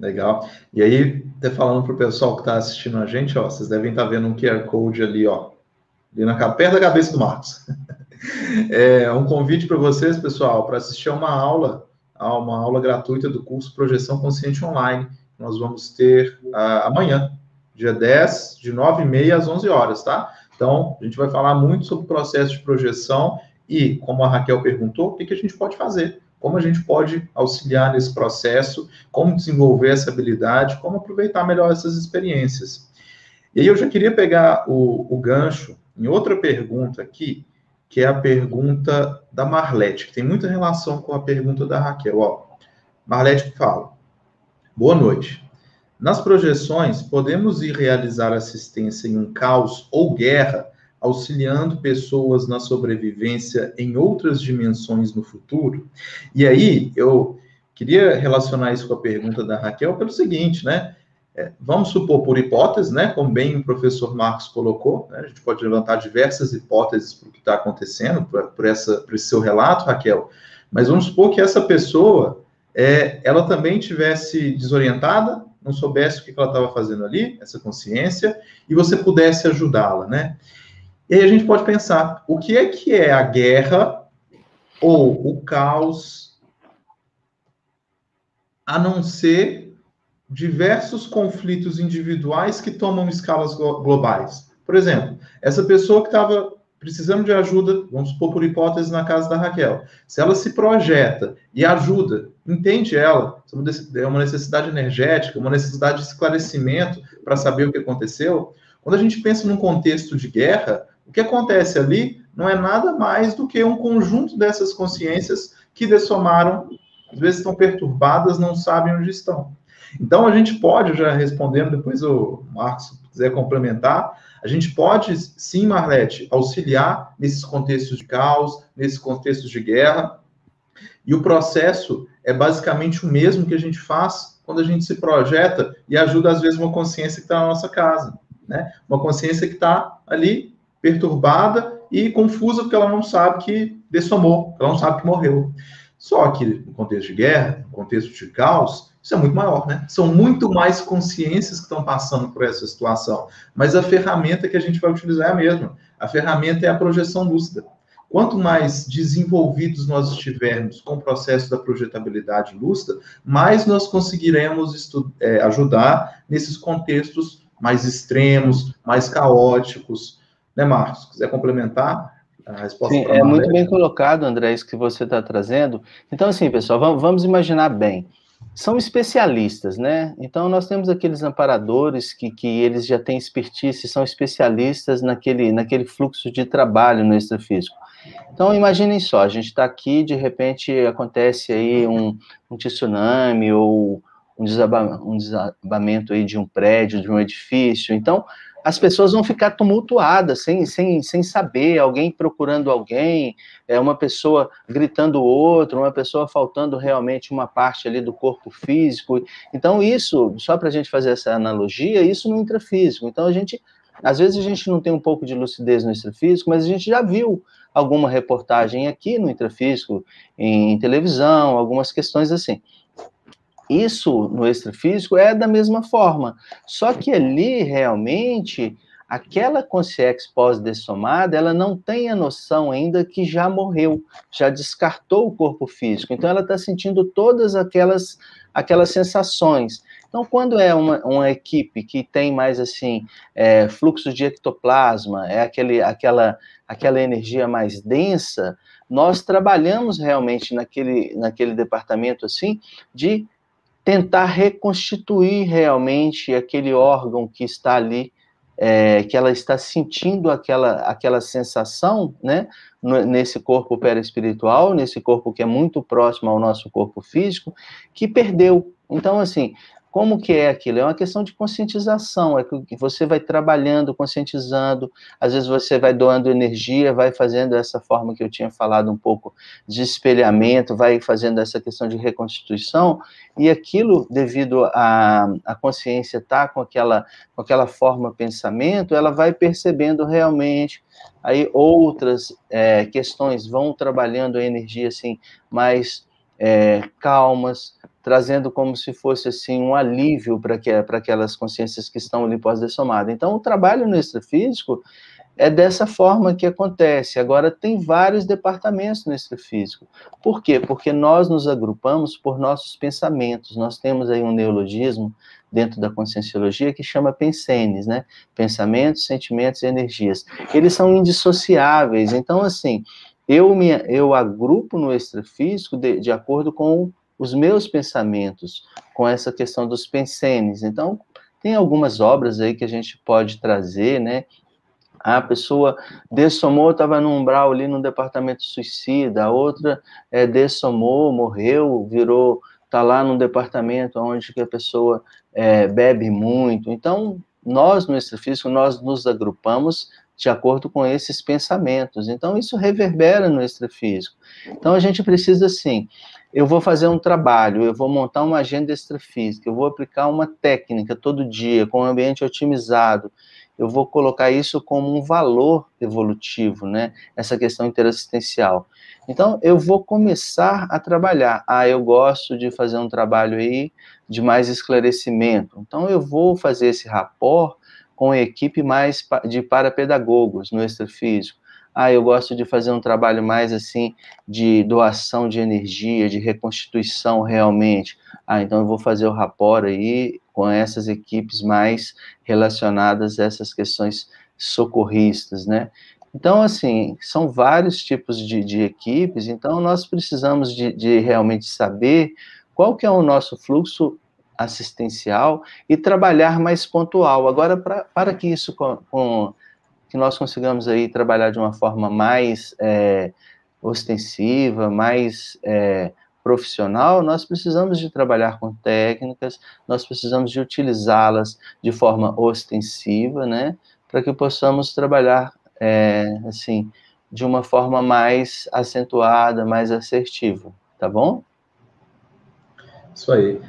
Legal. E aí, até falando para o pessoal que está assistindo a gente, ó, vocês devem estar tá vendo um QR Code ali, ó, ali na perto da cabeça do Marcos. É um convite para vocês, pessoal, para assistir a uma aula a uma aula gratuita do curso Projeção Consciente Online. Nós vamos ter uh, amanhã, dia 10, de 9h30 às 11 horas, tá? Então, a gente vai falar muito sobre o processo de projeção e, como a Raquel perguntou, o que, que a gente pode fazer, como a gente pode auxiliar nesse processo, como desenvolver essa habilidade, como aproveitar melhor essas experiências. E aí eu já queria pegar o, o gancho em outra pergunta aqui, que é a pergunta da Marlete, que tem muita relação com a pergunta da Raquel. Ó, Marlete fala: Boa noite. Nas projeções, podemos ir realizar assistência em um caos ou guerra, auxiliando pessoas na sobrevivência em outras dimensões no futuro? E aí, eu queria relacionar isso com a pergunta da Raquel pelo seguinte, né? É, vamos supor, por hipótese, né, como bem o professor Marcos colocou, né, a gente pode levantar diversas hipóteses para o que está acontecendo, por esse seu relato, Raquel, mas vamos supor que essa pessoa, é, ela também tivesse desorientada, não soubesse o que ela estava fazendo ali, essa consciência, e você pudesse ajudá-la, né? E aí a gente pode pensar, o que é que é a guerra ou o caos, a não ser diversos conflitos individuais que tomam escalas globais. Por exemplo, essa pessoa que estava precisando de ajuda, vamos supor por hipótese na casa da Raquel, se ela se projeta e ajuda, entende ela, é uma necessidade energética, uma necessidade de esclarecimento para saber o que aconteceu. Quando a gente pensa num contexto de guerra, o que acontece ali não é nada mais do que um conjunto dessas consciências que dessomaram, às vezes estão perturbadas, não sabem onde estão. Então, a gente pode, já respondendo, depois o Marcos quiser complementar, a gente pode, sim, Marlete, auxiliar nesses contextos de caos, nesses contextos de guerra, e o processo é basicamente o mesmo que a gente faz quando a gente se projeta e ajuda, às vezes, uma consciência que está na nossa casa, né? Uma consciência que está ali perturbada e confusa porque ela não sabe que dessomou, ela não sabe que morreu. Só que no contexto de guerra, no contexto de caos, isso é muito maior, né? São muito mais consciências que estão passando por essa situação. Mas a ferramenta que a gente vai utilizar é a mesma. A ferramenta é a projeção lúcida. Quanto mais desenvolvidos nós estivermos com o processo da projetabilidade lúcida, mais nós conseguiremos é, ajudar nesses contextos mais extremos, mais caóticos. Né, Marcos? Quiser complementar? A resposta Sim, é muito bem colocado, André, isso que você está trazendo. Então, assim, pessoal, vamos, vamos imaginar bem são especialistas, né? Então nós temos aqueles amparadores que, que eles já têm expertise, são especialistas naquele, naquele fluxo de trabalho no extrafísico. Então imaginem só, a gente está aqui, de repente acontece aí um, um tsunami ou um, um desabamento aí de um prédio, de um edifício. Então as pessoas vão ficar tumultuadas, sem, sem, sem saber, alguém procurando alguém, é uma pessoa gritando outro, uma pessoa faltando realmente uma parte ali do corpo físico. Então, isso, só para a gente fazer essa analogia, isso no intrafísico. Então, a gente, às vezes a gente não tem um pouco de lucidez no extrafísico, mas a gente já viu alguma reportagem aqui no intrafísico, em televisão, algumas questões assim. Isso no extrafísico é da mesma forma, só que ali realmente aquela consciência pós-dessomada, ela não tem a noção ainda que já morreu, já descartou o corpo físico. Então, ela está sentindo todas aquelas, aquelas sensações. Então, quando é uma, uma equipe que tem mais, assim, é, fluxo de ectoplasma, é aquele, aquela, aquela energia mais densa, nós trabalhamos realmente naquele, naquele departamento, assim, de tentar reconstituir realmente aquele órgão que está ali, é, que ela está sentindo aquela, aquela sensação, né, nesse corpo perispiritual, nesse corpo que é muito próximo ao nosso corpo físico, que perdeu. Então, assim, como que é aquilo? É uma questão de conscientização, é que você vai trabalhando, conscientizando, às vezes você vai doando energia, vai fazendo essa forma que eu tinha falado um pouco de espelhamento, vai fazendo essa questão de reconstituição, e aquilo, devido à a, consciência estar tá com aquela, com aquela forma pensamento, ela vai percebendo realmente, aí outras é, questões vão trabalhando a energia assim, mais é, calmas, trazendo como se fosse assim um alívio para que, aquelas consciências que estão ali pós-dessomada. Então, o trabalho no extrafísico é dessa forma que acontece. Agora, tem vários departamentos no extrafísico. Por quê? Porque nós nos agrupamos por nossos pensamentos. Nós temos aí um neologismo dentro da conscienciologia que chama pensenes, né? Pensamentos, sentimentos e energias. Eles são indissociáveis. Então, assim, eu me eu agrupo no extrafísico de, de acordo com os meus pensamentos com essa questão dos pensenes. Então, tem algumas obras aí que a gente pode trazer, né? A pessoa dessomou, estava no umbral ali no departamento suicida, a outra é, dessomou, morreu, virou, está lá no departamento onde que a pessoa é, bebe muito. Então, nós no extrafísico, nós nos agrupamos de acordo com esses pensamentos. Então, isso reverbera no extrafísico. Então, a gente precisa, assim, eu vou fazer um trabalho, eu vou montar uma agenda extrafísica, eu vou aplicar uma técnica todo dia, com um ambiente otimizado, eu vou colocar isso como um valor evolutivo, né? Essa questão interassistencial. Então, eu vou começar a trabalhar. Ah, eu gosto de fazer um trabalho aí de mais esclarecimento. Então, eu vou fazer esse rapport com a equipe mais de parapedagogos no extrafísico. Ah, eu gosto de fazer um trabalho mais assim de doação de energia, de reconstituição realmente. Ah, então eu vou fazer o rapport aí com essas equipes mais relacionadas a essas questões socorristas, né? Então, assim, são vários tipos de, de equipes, então nós precisamos de, de realmente saber qual que é o nosso fluxo assistencial e trabalhar mais pontual. Agora, pra, para que isso com, com que nós consigamos aí trabalhar de uma forma mais é, ostensiva, mais é, profissional, nós precisamos de trabalhar com técnicas, nós precisamos de utilizá-las de forma ostensiva, né, para que possamos trabalhar, é, assim, de uma forma mais acentuada, mais assertiva, tá bom? Isso aí.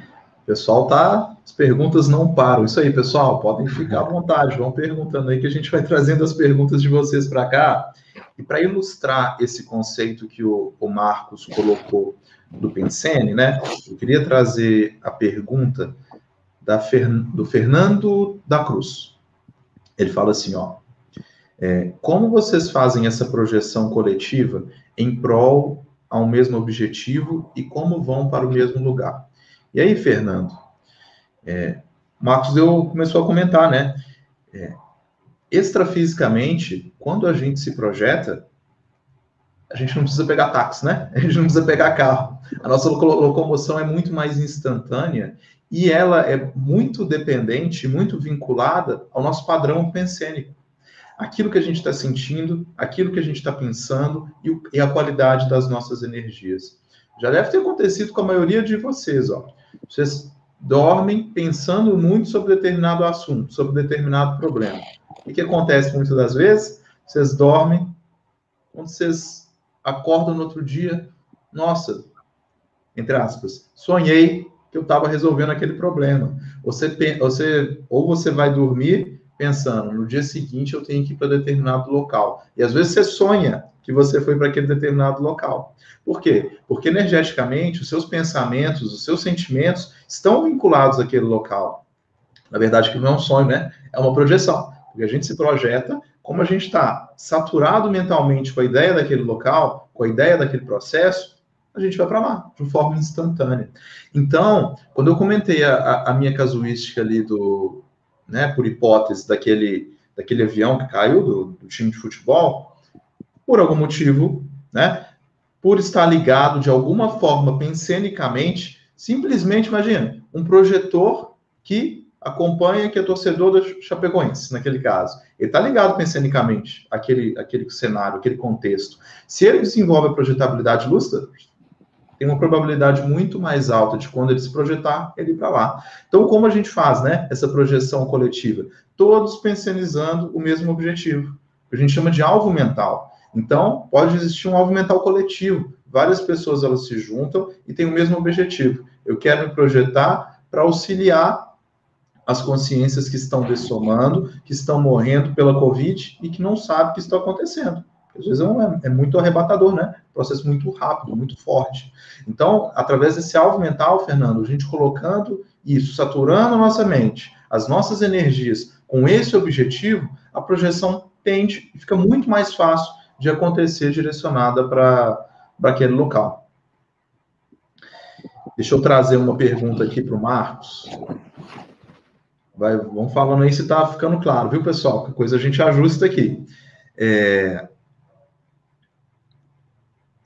Pessoal tá, as perguntas não param. Isso aí, pessoal, podem ficar à vontade, vão perguntando aí que a gente vai trazendo as perguntas de vocês para cá. E para ilustrar esse conceito que o, o Marcos colocou do Pensene, né? Eu queria trazer a pergunta da Fer, do Fernando da Cruz. Ele fala assim, ó, é, como vocês fazem essa projeção coletiva em prol ao mesmo objetivo e como vão para o mesmo lugar? E aí, Fernando, é, Marcos eu começou a comentar, né? É, extrafisicamente, quando a gente se projeta, a gente não precisa pegar táxi, né? A gente não precisa pegar carro. A nossa locomoção é muito mais instantânea e ela é muito dependente, muito vinculada ao nosso padrão pensênico. Aquilo que a gente está sentindo, aquilo que a gente está pensando e, e, a qualidade das nossas energias. Já deve ter acontecido com a maioria de vocês, ó. Vocês dormem pensando muito sobre determinado assunto, sobre determinado problema. O que acontece muitas das vezes? Vocês dormem, quando vocês acordam no outro dia, nossa, entre aspas, sonhei que eu estava resolvendo aquele problema. Você, você, ou você vai dormir pensando, no dia seguinte eu tenho que ir para determinado local. E às vezes você sonha que você foi para aquele determinado local. Por quê? Porque energeticamente os seus pensamentos, os seus sentimentos estão vinculados àquele local. Na verdade, que não é um sonho, né? É uma projeção. Porque a gente se projeta, como a gente está saturado mentalmente com a ideia daquele local, com a ideia daquele processo, a gente vai para lá, de forma instantânea. Então, quando eu comentei a, a, minha casuística ali do, né, por hipótese, daquele, daquele avião que caiu do, do time de futebol, por algum motivo, né, por estar ligado de alguma forma pensenicamente, simplesmente, imagina, um projetor que acompanha que é torcedor do Chapecoense, naquele caso. Ele está ligado pensenicamente àquele, àquele cenário, aquele contexto. Se ele desenvolve a projetabilidade lúcida, tem uma probabilidade muito mais alta de quando ele se projetar, ele ir para lá. Então, como a gente faz, né, essa projeção coletiva? Todos pensionizando o mesmo objetivo, a gente chama de alvo mental. Então, pode existir um alvo mental coletivo. Várias pessoas elas se juntam e têm o mesmo objetivo. Eu quero me projetar para auxiliar as consciências que estão dessomando, que estão morrendo pela Covid e que não sabem o que está acontecendo. Às vezes é, é, muito arrebatador, né? Processo muito rápido, muito forte. Então, através desse alvo mental, Fernando, a gente colocando isso, saturando a nossa mente, as nossas energias com esse objetivo, a projeção tende e fica muito mais fácil de acontecer direcionada para aquele local. Deixa eu trazer uma pergunta aqui para o Marcos. Vai, vamos falando aí se está ficando claro, viu, pessoal? Que coisa a gente ajusta aqui. É...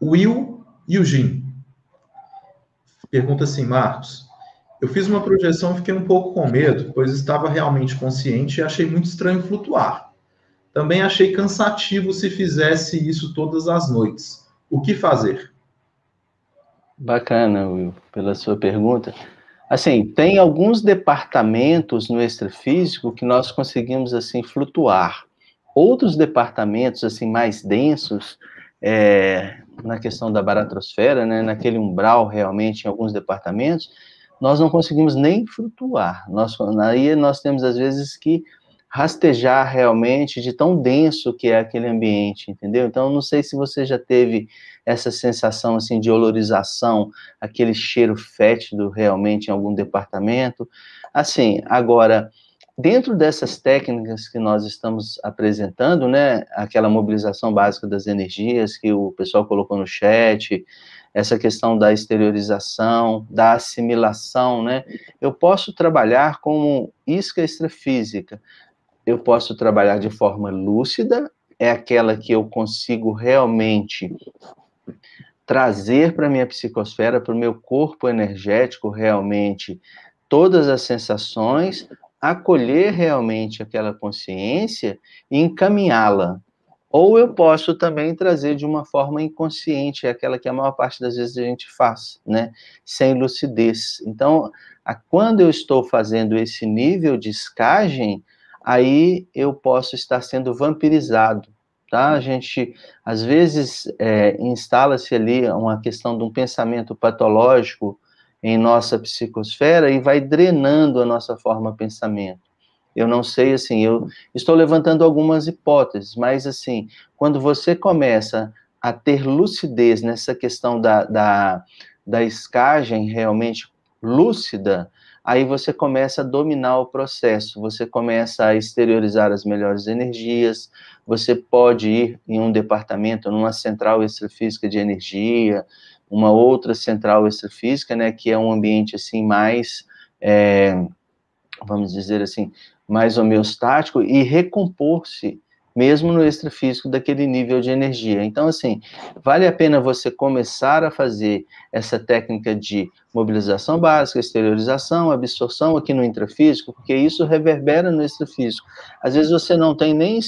Will Eugene pergunta assim, Marcos. Eu fiz uma projeção e fiquei um pouco com medo, pois estava realmente consciente e achei muito estranho flutuar. Também achei cansativo se fizesse isso todas as noites. O que fazer? Bacana, Will, pela sua pergunta. Assim, tem alguns departamentos no extrafísico que nós conseguimos, assim, flutuar. Outros departamentos, assim, mais densos, é, na questão da baratrosfera, né, naquele umbral, realmente, em alguns departamentos, nós não conseguimos nem flutuar. Nós, aí nós temos, às vezes, que rastejar realmente de tão denso que é aquele ambiente, entendeu? Então, não sei se você já teve essa sensação assim de olorização, aquele cheiro fétido realmente em algum departamento. Assim, agora, dentro dessas técnicas que nós estamos apresentando, né, aquela mobilização básica das energias que o pessoal colocou no chat, essa questão da exteriorização, da assimilação, né? Eu posso trabalhar como isca extrafísica, eu posso trabalhar de forma lúcida, é aquela que eu consigo realmente trazer para minha psicosfera, para o meu corpo energético, realmente, todas as sensações, acolher realmente aquela consciência e encaminhá-la. Ou eu posso também trazer de uma forma inconsciente, aquela que a maior parte das vezes a gente faz, né? Sem lucidez. Então, a, quando eu estou fazendo esse nível de escagem, aí eu posso estar sendo vampirizado, tá? A gente, às vezes, é, instala-se ali uma questão de um pensamento patológico em nossa psicosfera e vai drenando a nossa forma de pensamento. Eu não sei, assim, eu estou levantando algumas hipóteses, mas, assim, quando você começa a ter lucidez nessa questão da, da, da escagem realmente lúcida, aí você começa a dominar o processo, você começa a exteriorizar as melhores energias, você pode ir em um departamento, numa central extrafísica de energia, uma outra central extrafísica, né, que é um ambiente, assim, mais, é, vamos dizer assim, mais homeostático e recompor-se mesmo no extrafísico daquele nível de energia. Então, assim, vale a pena você começar a fazer essa técnica de mobilização básica, exteriorização, absorção aqui no intrafísico, porque isso reverbera no extrafísico. Às vezes você não tem nem,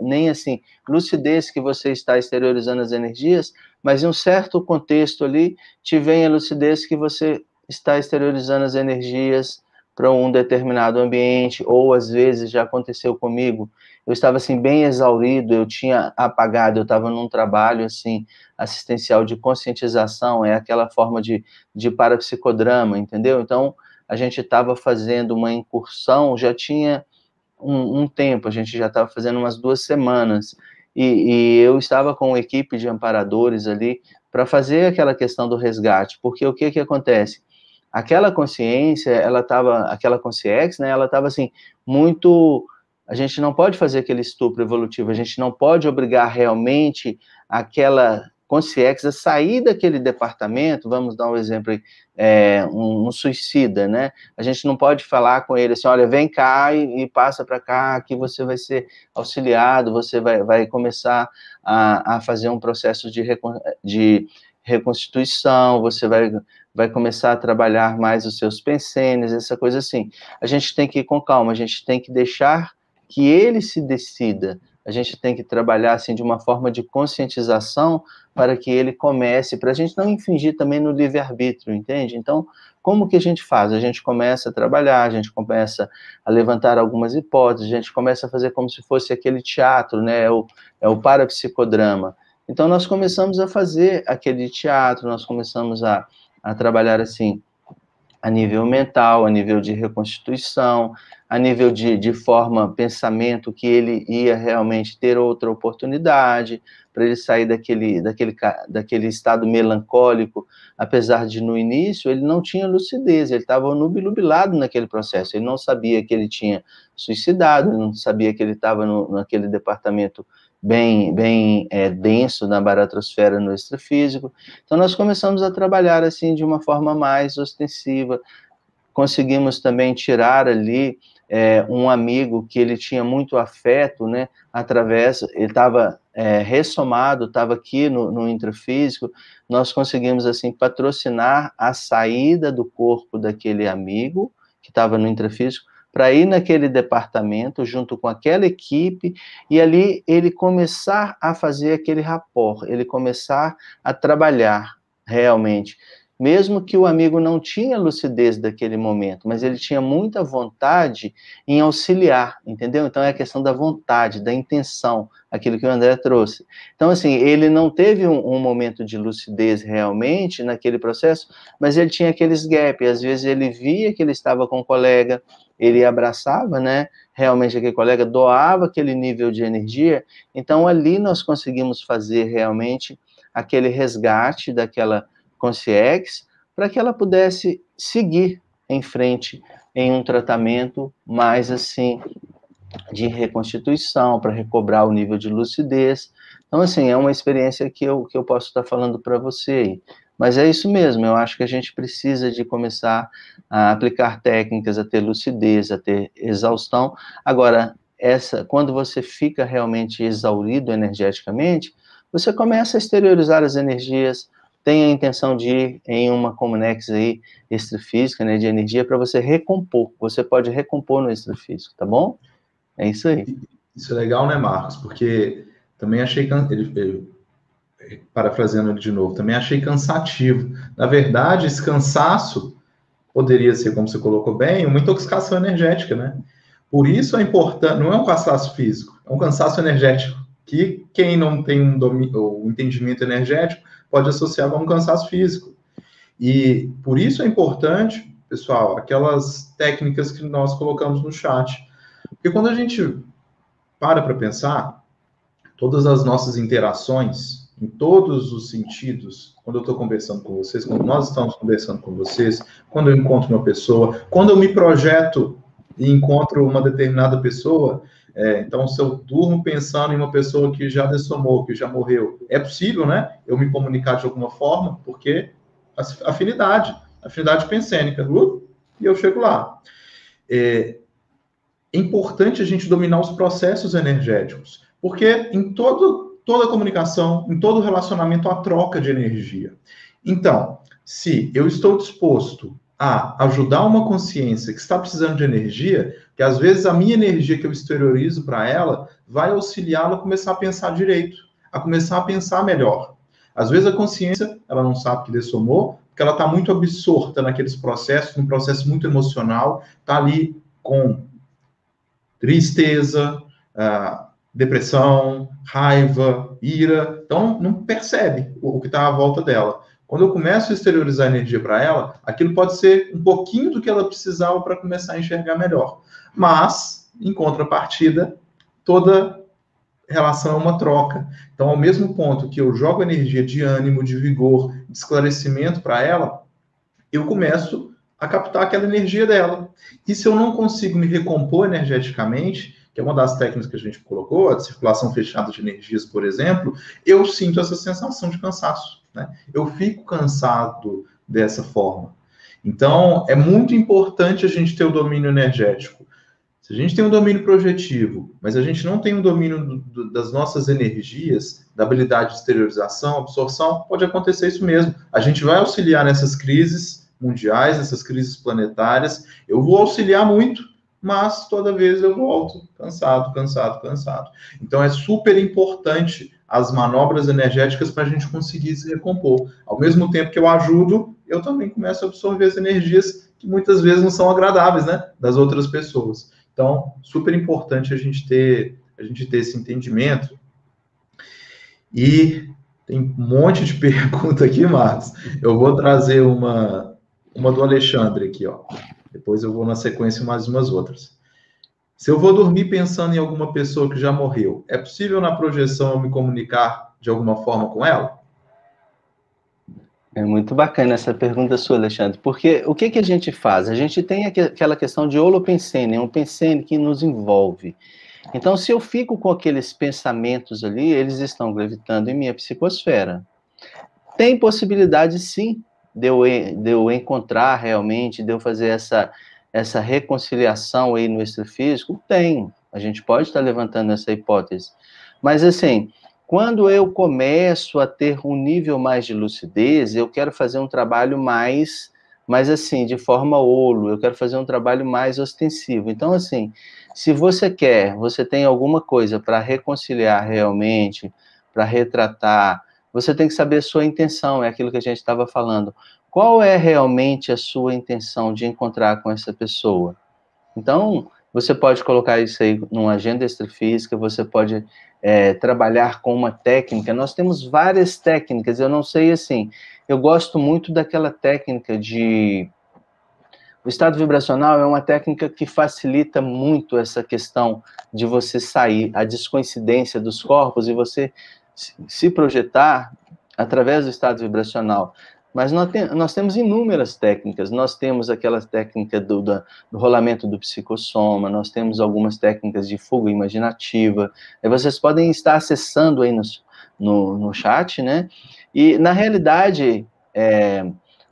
nem assim, lucidez que você está exteriorizando as energias, mas em um certo contexto ali, te vem a lucidez que você está exteriorizando as energias para um determinado ambiente, ou às vezes já aconteceu comigo, eu estava assim bem exaurido, eu tinha apagado, eu estava num trabalho assim assistencial de conscientização, é aquela forma de, de parapsicodrama, entendeu? Então a gente estava fazendo uma incursão, já tinha um, um tempo, a gente já estava fazendo umas duas semanas, e, e eu estava com uma equipe de amparadores ali para fazer aquela questão do resgate, porque o que que acontece? Aquela consciência, ela estava, aquela consciência, né, ela estava assim, muito, a gente não pode fazer aquele estupro evolutivo, a gente não pode obrigar realmente aquela consciência a sair daquele departamento, vamos dar um exemplo aí, é, um, um, suicida, né, a gente não pode falar com ele assim, olha, vem cá e, e passa para cá, que você vai ser auxiliado, você vai, vai começar a, a fazer um processo de, de reconstituição, você vai vai começar a trabalhar mais os seus pensenes, essa coisa assim. A gente tem que ir com calma, a gente tem que deixar que ele se decida. A gente tem que trabalhar assim de uma forma de conscientização para que ele comece, para a gente não infringir também no livre-arbítrio, entende? Então, como que a gente faz? A gente começa a trabalhar, a gente começa a levantar algumas hipóteses, a gente começa a fazer como se fosse aquele teatro, né? É o, é o parapsicodrama. Então, nós começamos a fazer aquele teatro, nós começamos a a trabalhar assim a nível mental, a nível de reconstituição, a nível de, de forma, pensamento, que ele ia realmente ter outra oportunidade, para ele sair daquele, daquele, daquele estado melancólico, apesar de no início ele não tinha lucidez, ele estava nubilado naquele processo, ele não sabia que ele tinha suicidado, ele não sabia que ele estava naquele departamento bem, bem é, denso na baratrosfera no extrafísico. Então, nós começamos a trabalhar assim de uma forma mais ostensiva. Conseguimos também tirar ali é, um amigo que ele tinha muito afeto, né? Através, ele estava é, ressomado, estava aqui no, no intrafísico. Nós conseguimos assim patrocinar a saída do corpo daquele amigo que estava no intrafísico para ir naquele departamento junto com aquela equipe e ali ele começar a fazer aquele rapport, ele começar a trabalhar realmente mesmo que o amigo não tinha lucidez daquele momento, mas ele tinha muita vontade em auxiliar, entendeu? Então é a questão da vontade, da intenção, aquilo que o André trouxe. Então, assim, ele não teve um, um momento de lucidez realmente naquele processo, mas ele tinha aqueles gaps, às vezes ele via que ele estava com um colega, ele abraçava, né, realmente aquele colega, doava aquele nível de energia, então ali nós conseguimos fazer realmente aquele resgate daquela consciência para que ela pudesse seguir em frente em um tratamento mais assim de reconstituição para recobrar o nível de lucidez. Então assim, é uma experiência que eu que eu posso estar falando para você aí. Mas é isso mesmo, eu acho que a gente precisa de começar a aplicar técnicas, a ter lucidez, a ter exaustão. Agora, essa, quando você fica realmente exaurido energeticamente, você começa a exteriorizar as energias, tem a intenção de ir em uma Comunex aí extrafísica, né, de energia, para você recompor. Você pode recompor no extrafísico, tá bom? É isso aí. Isso é legal, né, Marcos? Porque também achei ele, ele, parafraseando ele de novo, também achei cansativo. Na verdade, esse cansaço poderia ser, como você colocou bem, uma intoxicação energética, né? Por isso é importante, não é um cansaço físico, é um cansaço energético, que quem não tem um, domínio, um entendimento energético pode associar com um cansaço físico. E por isso é importante, pessoal, aquelas técnicas que nós colocamos no chat. Porque quando a gente para para pensar, todas as nossas interações, em todos os sentidos, quando eu estou conversando com vocês, quando nós estamos conversando com vocês, quando eu encontro uma pessoa, quando eu me projeto e encontro uma determinada pessoa, é, então, se eu durmo pensando em uma pessoa que já dessomou, que já morreu, é possível, né? Eu me comunicar de alguma forma, porque afinidade, afinidade pensênica, uh, e eu chego lá. É, é importante a gente dominar os processos energéticos, porque em todo, toda comunicação, em todo relacionamento, há troca de energia. Então, se eu estou disposto a ajudar uma consciência que está precisando de energia, que às vezes a minha energia que eu exteriorizo para ela vai auxiliá-la a começar a pensar direito, a começar a pensar melhor. Às vezes a consciência, ela não sabe que dessomou, porque ela está muito absorta naqueles processos, num processo muito emocional, está ali com tristeza, uh, depressão, raiva, ira, então não percebe o, que está à volta dela. Quando eu começo a exteriorizar energia para ela, aquilo pode ser um pouquinho do que ela precisava para começar a enxergar melhor. Mas, em contrapartida, toda relação é uma troca. Então, ao mesmo ponto que eu jogo energia de ânimo, de vigor, de esclarecimento para ela, eu começo a captar aquela energia dela. E se eu não consigo me recompor energeticamente, que é uma das técnicas que a gente colocou, a circulação fechada de energias, por exemplo, eu sinto essa sensação de cansaço. Né? Eu fico cansado dessa forma. Então, é muito importante a gente ter o domínio energético. Se a gente tem um domínio projetivo, mas a gente não tem um domínio do, do, das nossas energias, da habilidade de exteriorização, absorção, pode acontecer isso mesmo. A gente vai auxiliar nessas crises mundiais, nessas crises planetárias. Eu vou auxiliar muito, mas toda vez eu volto cansado, cansado, cansado. Então é super importante as manobras energéticas para a gente conseguir se recompor. Ao mesmo tempo que eu ajudo, eu também começo a absorver as energias que muitas vezes não são agradáveis, né, das outras pessoas. Então, super importante a gente ter a gente ter esse entendimento. E tem um monte de pergunta aqui, Marcos. Eu vou trazer uma uma do Alexandre aqui, ó. Depois eu vou na sequência mais umas outras. Se eu vou dormir pensando em alguma pessoa que já morreu, é possível na projeção eu me comunicar de alguma forma com ela? É muito bacana essa pergunta sua, Alexandre, porque o que, que a gente faz? A gente tem aquela questão de holopensene, é um pensene que nos envolve. Então, se eu fico com aqueles pensamentos ali, eles estão gravitando em minha psicosfera. Tem possibilidade, sim, de eu, de eu encontrar realmente, de eu fazer essa, essa reconciliação aí no extrafísico? Tem. A gente pode estar levantando essa hipótese. Mas, assim, quando eu começo a ter um nível mais de lucidez, eu quero fazer um trabalho mais, mais assim, de forma olo, eu quero fazer um trabalho mais ostensivo. Então, assim, se você quer, você tem alguma coisa para reconciliar realmente, para retratar, você tem que saber a sua intenção, é aquilo que a gente estava falando. Qual é realmente a sua intenção de encontrar com essa pessoa? Então, você pode colocar isso aí numa agenda extrafísica, você pode é, trabalhar com uma técnica. Nós temos várias técnicas, eu não sei assim, eu gosto muito daquela técnica de. O estado vibracional é uma técnica que facilita muito essa questão de você sair, a descoincidência dos corpos e você se projetar através do estado vibracional. Mas nós, tem, nós temos inúmeras técnicas. Nós temos aquela técnica do, do, do, rolamento do psicossoma, nós temos algumas técnicas de fuga imaginativa. Vocês podem estar acessando aí no, no, no chat, né? E, na realidade, é,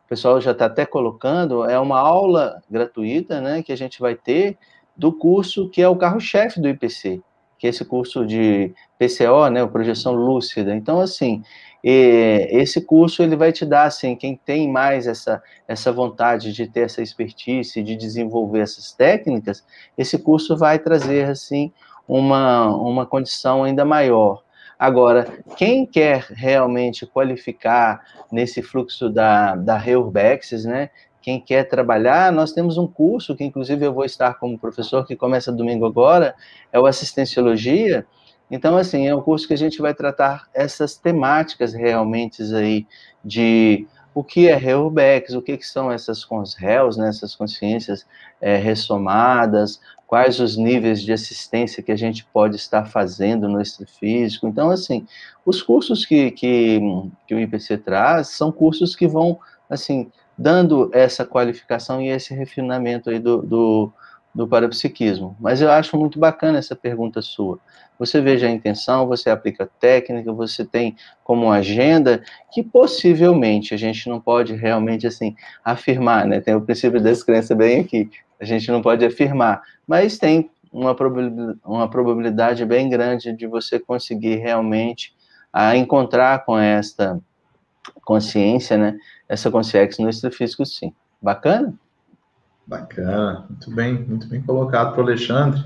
o pessoal já está até colocando, é uma aula gratuita, né, que a gente vai ter do curso que é o carro-chefe do IPC, que é esse curso de PCO, né, projeção lúcida. Então, assim, e esse curso ele vai te dar assim, quem tem mais essa essa vontade de ter essa expertise, de desenvolver essas técnicas, esse curso vai trazer assim uma uma condição ainda maior. Agora, quem quer realmente qualificar nesse fluxo da, da Reurbexes, né? Quem quer trabalhar, nós temos um curso que, inclusive, eu vou estar como professor, que começa domingo agora, é o Assistenciologia. Então, assim, é um curso que a gente vai tratar essas temáticas realmente aí de o que é Reubex, o que, que são essas réus, né, essas consciências é, ressomadas, quais os níveis de assistência que a gente pode estar fazendo no extrafísico. Então, assim, os cursos que, que, que o IPC traz são cursos que vão, assim, dando essa qualificação e esse refinamento aí do, do, do parapsiquismo. Mas eu acho muito bacana essa pergunta sua. Você veja a intenção, você aplica técnica, você tem como agenda que possivelmente a gente não pode realmente assim afirmar, né? Tem o princípio da descrença bem aqui. A gente não pode afirmar, mas tem uma probabilidade, uma probabilidade bem grande de você conseguir realmente a encontrar com esta consciência, né? Essa consciência no extrafísico, sim. Bacana? Bacana, muito bem, muito bem colocado para o Alexandre.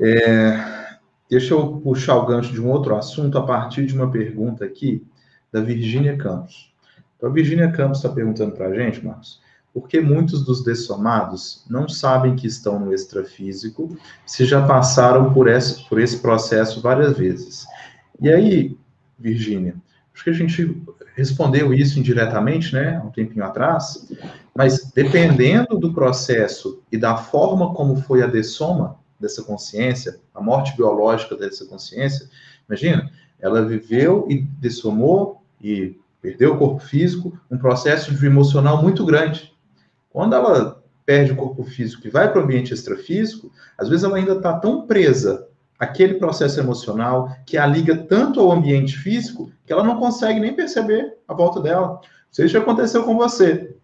É, deixa eu puxar o gancho de um outro assunto a partir de uma pergunta aqui da Virgínia Campos. Então, a Virgínia Campos está perguntando para a gente, Marcos, por que muitos dos dessomados não sabem que estão no extrafísico se já passaram por esse, por esse processo várias vezes? E aí, Virgínia, acho que a gente respondeu isso indiretamente, né, um tempinho atrás, mas dependendo do processo e da forma como foi a dessoma dessa consciência, a morte biológica dessa consciência, imagina, ela viveu e dessomou e perdeu o corpo físico, um processo de emocional muito grande. Quando ela perde o corpo físico e vai para o ambiente extrafísico, às vezes ela ainda está tão presa aquele processo emocional que a liga tanto ao ambiente físico que ela não consegue nem perceber a volta dela. Não sei se aconteceu com você,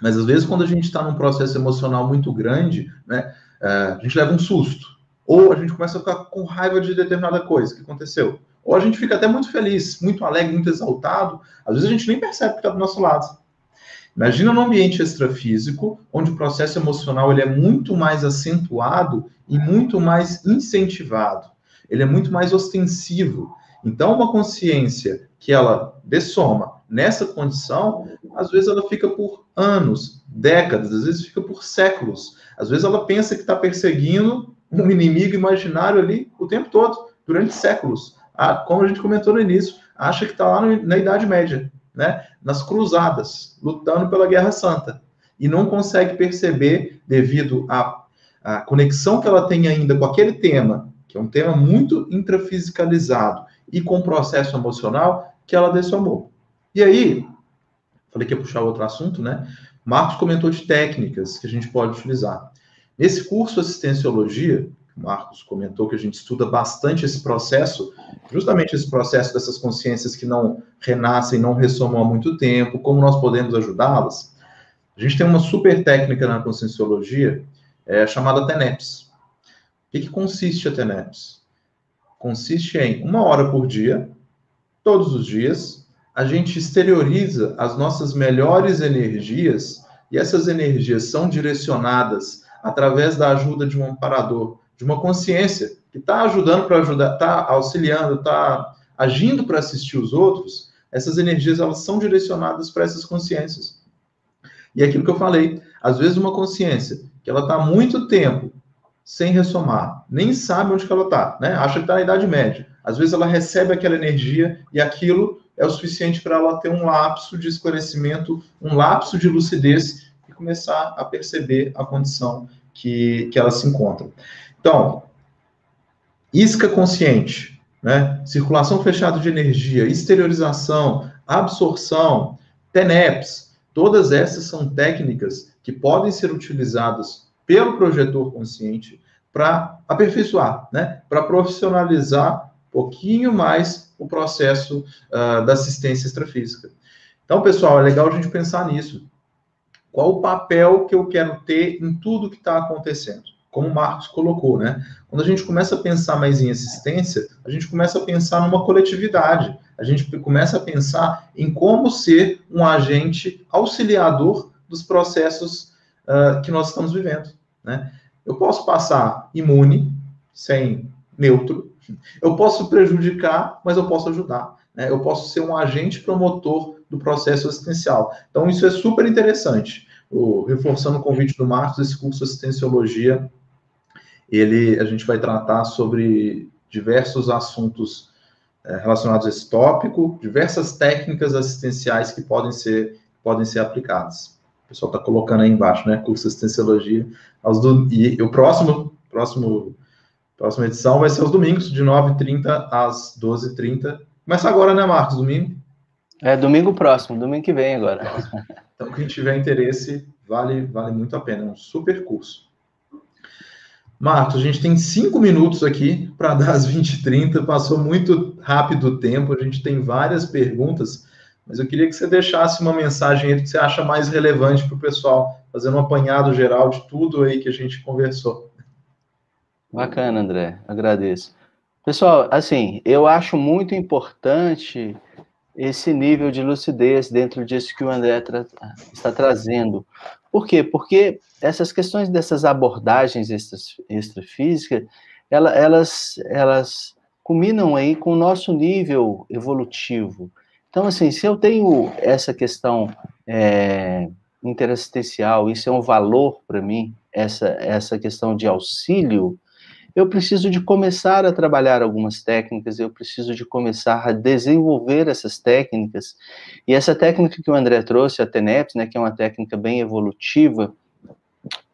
mas às vezes quando a gente está num processo emocional muito grande, né, é, a gente leva um susto, ou a gente começa a ficar com raiva de determinada coisa que aconteceu, ou a gente fica até muito feliz, muito alegre, muito exaltado, às vezes a gente nem percebe que está do nosso lado. Imagina num ambiente extrafísico, onde o processo emocional ele é muito mais acentuado e muito mais incentivado. Ele é muito mais ostensivo. Então, uma consciência que ela dessoma nessa condição, às vezes ela fica por anos, décadas, às vezes fica por séculos. Às vezes ela pensa que está perseguindo um inimigo imaginário ali o tempo todo, durante séculos. Ah, como a gente comentou no início, acha que está lá na Idade Média né, nas cruzadas, lutando pela Guerra Santa. E não consegue perceber, devido à, conexão que ela tem ainda com aquele tema, que é um tema muito intrafisicalizado, e com processo emocional, que ela dessomou. E aí, falei que ia puxar outro assunto, né? Marcos comentou de técnicas que a gente pode utilizar. Nesse curso Assistenciologia, Marcos comentou que a gente estuda bastante esse processo, justamente esse processo dessas consciências que não renascem, não ressomam há muito tempo, como nós podemos ajudá-las. A gente tem uma super técnica na conscienciologia é, chamada TENEPS. O que, que consiste a TENEPS? Consiste em uma hora por dia, todos os dias, a gente exterioriza as nossas melhores energias e essas energias são direcionadas através da ajuda de um amparador de uma consciência que está ajudando para ajudar, está auxiliando, está agindo para assistir os outros, essas energias elas são direcionadas para essas consciências. E é aquilo que eu falei, às vezes uma consciência que ela está muito tempo sem ressomar, nem sabe onde que ela está, né? Acha que está na Idade Média. Às vezes ela recebe aquela energia e aquilo é o suficiente para ela ter um lapso de esclarecimento, um lapso de lucidez e começar a perceber a condição que, que ela se encontra. Então, isca consciente, né? circulação fechada de energia, exteriorização, absorção, TENEPS, todas essas são técnicas que podem ser utilizadas pelo projetor consciente para aperfeiçoar, né? para profissionalizar um pouquinho mais o processo uh, da assistência extrafísica. Então, pessoal, é legal a gente pensar nisso. Qual o papel que eu quero ter em tudo que está acontecendo? Como o Marcos colocou, né? Quando a gente começa a pensar mais em assistência, a gente começa a pensar numa coletividade, a gente começa a pensar em como ser um agente auxiliador dos processos uh, que nós estamos vivendo, né? Eu posso passar imune, sem neutro, Eu posso prejudicar, mas eu posso ajudar. Né? Eu posso ser um agente promotor do processo assistencial. Então, isso é super interessante. O, reforçando o convite do Marcos, esse curso de assistenciologia, ele, a gente vai tratar sobre diversos assuntos é, relacionados a esse tópico, diversas técnicas assistenciais que podem ser, podem ser aplicadas. O pessoal está colocando aí embaixo, né? Curso de assistenciologia. Aos do, e o próximo, próximo, próxima edição vai ser aos domingos, de 9h30 às 12h30. Começa agora, né, Marcos? Domingo? É, domingo próximo, domingo que vem agora. Então, quem tiver interesse, vale, vale muito a pena. É um super curso. Marcos, a gente tem cinco minutos aqui para dar as 20h30. Passou muito rápido o tempo, a gente tem várias perguntas, mas eu queria que você deixasse uma mensagem aí que você acha mais relevante para o pessoal, fazendo um apanhado geral de tudo aí que a gente conversou. Bacana, André, agradeço. Pessoal, assim, eu acho muito importante esse nível de lucidez dentro disso que o André tra está trazendo. Por quê? Porque essas questões dessas abordagens extrafísicas, ela, elas, elas culminam aí com o nosso nível evolutivo. Então, assim, se eu tenho essa questão é, interassistencial, isso é um valor para mim, essa, essa questão de auxílio, eu preciso de começar a trabalhar algumas técnicas, eu preciso de começar a desenvolver essas técnicas. E essa técnica que o André trouxe, a TENEPS, né, que é uma técnica bem evolutiva,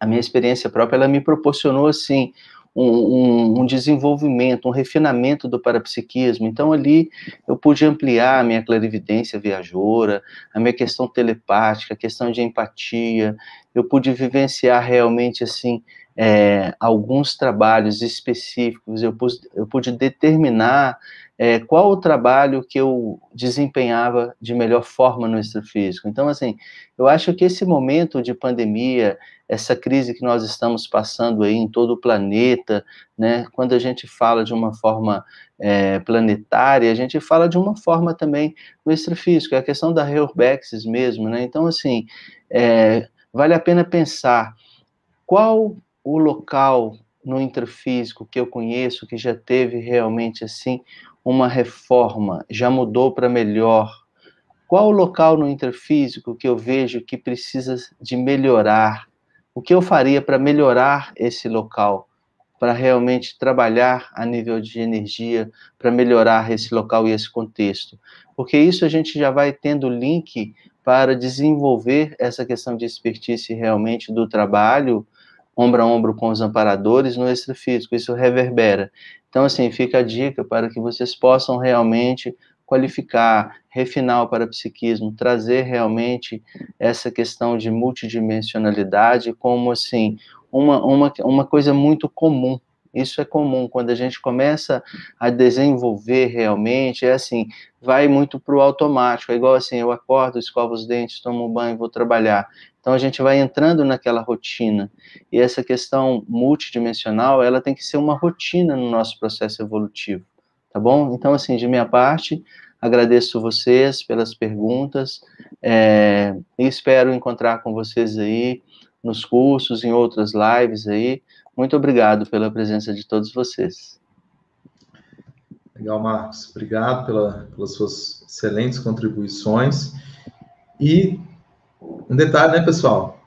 a minha experiência própria, ela me proporcionou, assim, um, um, um, desenvolvimento, um refinamento do parapsiquismo. Então, ali, eu pude ampliar a minha clarividência viajora, a minha questão telepática, a questão de empatia, eu pude vivenciar realmente, assim, é, alguns trabalhos específicos, eu, pus, eu pude determinar é, qual o trabalho que eu desempenhava de melhor forma no extrafísico. Então, assim, eu acho que esse momento de pandemia, essa crise que nós estamos passando aí em todo o planeta, né, quando a gente fala de uma forma é, planetária, a gente fala de uma forma também no extrafísico, é a questão da Reurbexis mesmo, né, então, assim, é, vale a pena pensar qual o local no intrafísico que eu conheço que já teve realmente assim uma reforma, já mudou para melhor? Qual o local no intrafísico que eu vejo que precisa de melhorar? O que eu faria para melhorar esse local? Para realmente trabalhar a nível de energia, para melhorar esse local e esse contexto. Porque isso a gente já vai tendo link para desenvolver essa questão de expertise realmente do trabalho, ombro a ombro com os amparadores no extrafísico, isso reverbera. Então, assim, fica a dica para que vocês possam realmente qualificar, refinar o parapsiquismo, trazer realmente essa questão de multidimensionalidade como, assim, uma, uma, uma coisa muito comum isso é comum quando a gente começa a desenvolver realmente, é assim, vai muito para o automático, é igual assim, eu acordo, escovo os dentes, tomo um banho, vou trabalhar. Então a gente vai entrando naquela rotina. E essa questão multidimensional, ela tem que ser uma rotina no nosso processo evolutivo, tá bom? Então assim, de minha parte, agradeço vocês pelas perguntas é, e espero encontrar com vocês aí nos cursos, em outras lives aí. Muito obrigado pela presença de todos vocês. Legal, Marcos. Obrigado pela, pelas suas excelentes contribuições. E um detalhe, né, pessoal?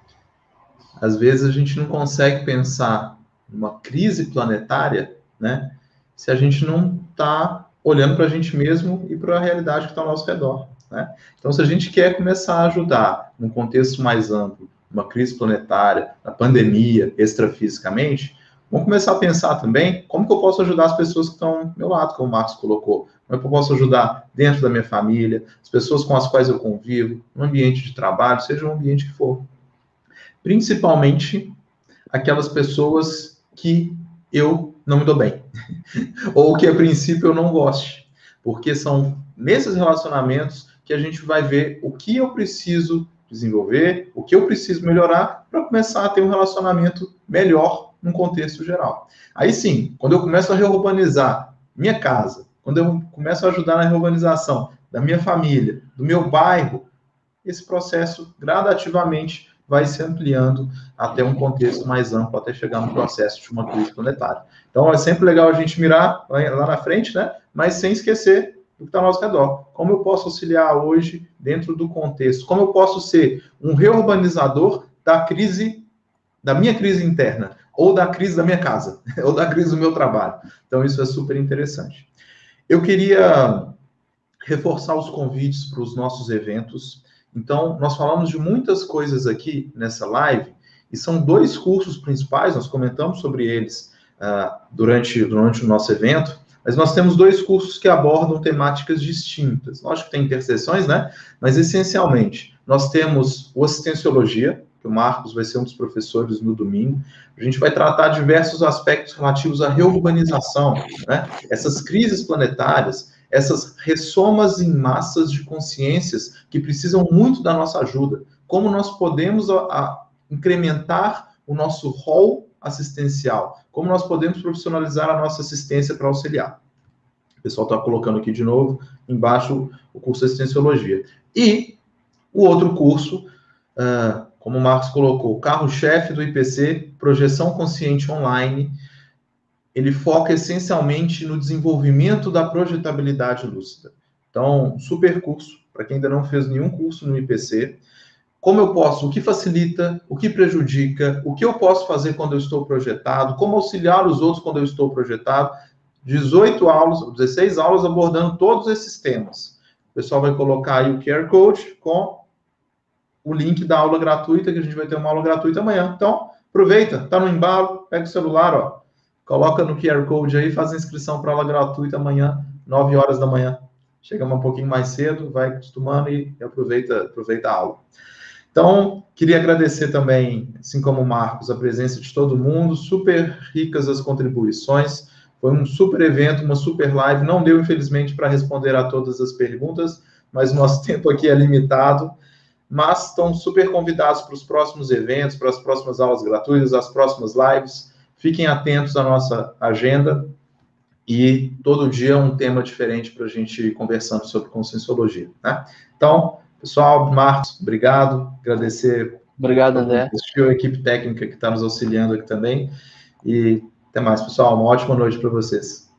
Às vezes a gente não consegue pensar numa crise planetária, né? Se a gente não está olhando para a gente mesmo e para a realidade que está ao nosso redor. Né? Então, se a gente quer começar a ajudar num contexto mais amplo, uma crise planetária, na pandemia, extrafisicamente, vamos começar a pensar também como que eu posso ajudar as pessoas que estão ao meu lado, como o Marcos colocou. Como é que eu posso ajudar dentro da minha família, as pessoas com as quais eu convivo, no ambiente de trabalho, seja o ambiente que for. Principalmente aquelas pessoas que eu não me dou bem, ou que a princípio eu não goste, porque são nesses relacionamentos que a gente vai ver o que eu preciso desenvolver, o que eu preciso melhorar para começar a ter um relacionamento melhor num contexto geral. Aí sim, quando eu começo a reurbanizar minha casa, quando eu começo a ajudar na reurbanização da minha família, do meu bairro, esse processo gradativamente vai se ampliando até um contexto mais amplo, até chegar no processo de uma crise planetária. Então, é sempre legal a gente mirar lá na frente, né? Mas sem esquecer do que está ao nosso redor. Como eu posso auxiliar hoje dentro do contexto? Como eu posso ser um reurbanizador da crise, da minha crise interna, ou da crise da minha casa, ou da crise do meu trabalho? Então, isso é super interessante. Eu queria reforçar os convites para os nossos eventos. Então, nós falamos de muitas coisas aqui nessa live, e são dois cursos principais, nós comentamos sobre eles uh, durante, durante o nosso evento, mas nós temos dois cursos que abordam temáticas distintas. Lógico que tem interseções, né? Mas, essencialmente, nós temos o Assistenciologia, que o Marcos vai ser um dos professores no domingo. A gente vai tratar diversos aspectos relativos à reurbanização, né? Essas crises planetárias, essas ressomas em massas de consciências que precisam muito da nossa ajuda. Como nós podemos a, a, incrementar o nosso rol assistencial? Como nós podemos profissionalizar a nossa assistência para auxiliar? O pessoal está colocando aqui de novo, embaixo, o curso de Assistenciologia. E o outro curso, uh, como o Marcos colocou, carro-chefe do IPC, Projeção Consciente Online, ele foca essencialmente no desenvolvimento da projetabilidade lúcida. Então, super curso, para quem ainda não fez nenhum curso no IPC, como eu posso, o que facilita, o que prejudica, o que eu posso fazer quando eu estou projetado, como auxiliar os outros quando eu estou projetado. 18 aulas, 16 aulas abordando todos esses temas. O pessoal vai colocar aí o QR Code com o link da aula gratuita, que a gente vai ter uma aula gratuita amanhã. Então, aproveita, tá no embalo, pega o celular, ó, Coloca no QR Code aí, faz a inscrição para aula gratuita amanhã, 9 horas da manhã. Chegamos um pouquinho mais cedo, vai acostumando e aproveita, aproveita a aula. Então, queria agradecer também, assim como o Marcos, a presença de todo mundo, super ricas as contribuições. Foi um super evento, uma super live. Não deu, infelizmente, para responder a todas as perguntas, mas nosso tempo aqui é limitado. Mas estão super convidados para os próximos eventos, para as próximas aulas gratuitas, as próximas lives. Fiquem atentos à nossa agenda e todo dia um tema diferente para a gente ir conversando sobre conscienciologia. Né? Então, pessoal, Marcos, obrigado. Agradecer. Obrigado, André. A equipe técnica que está nos auxiliando aqui também. E até mais, pessoal. Uma ótima noite para vocês.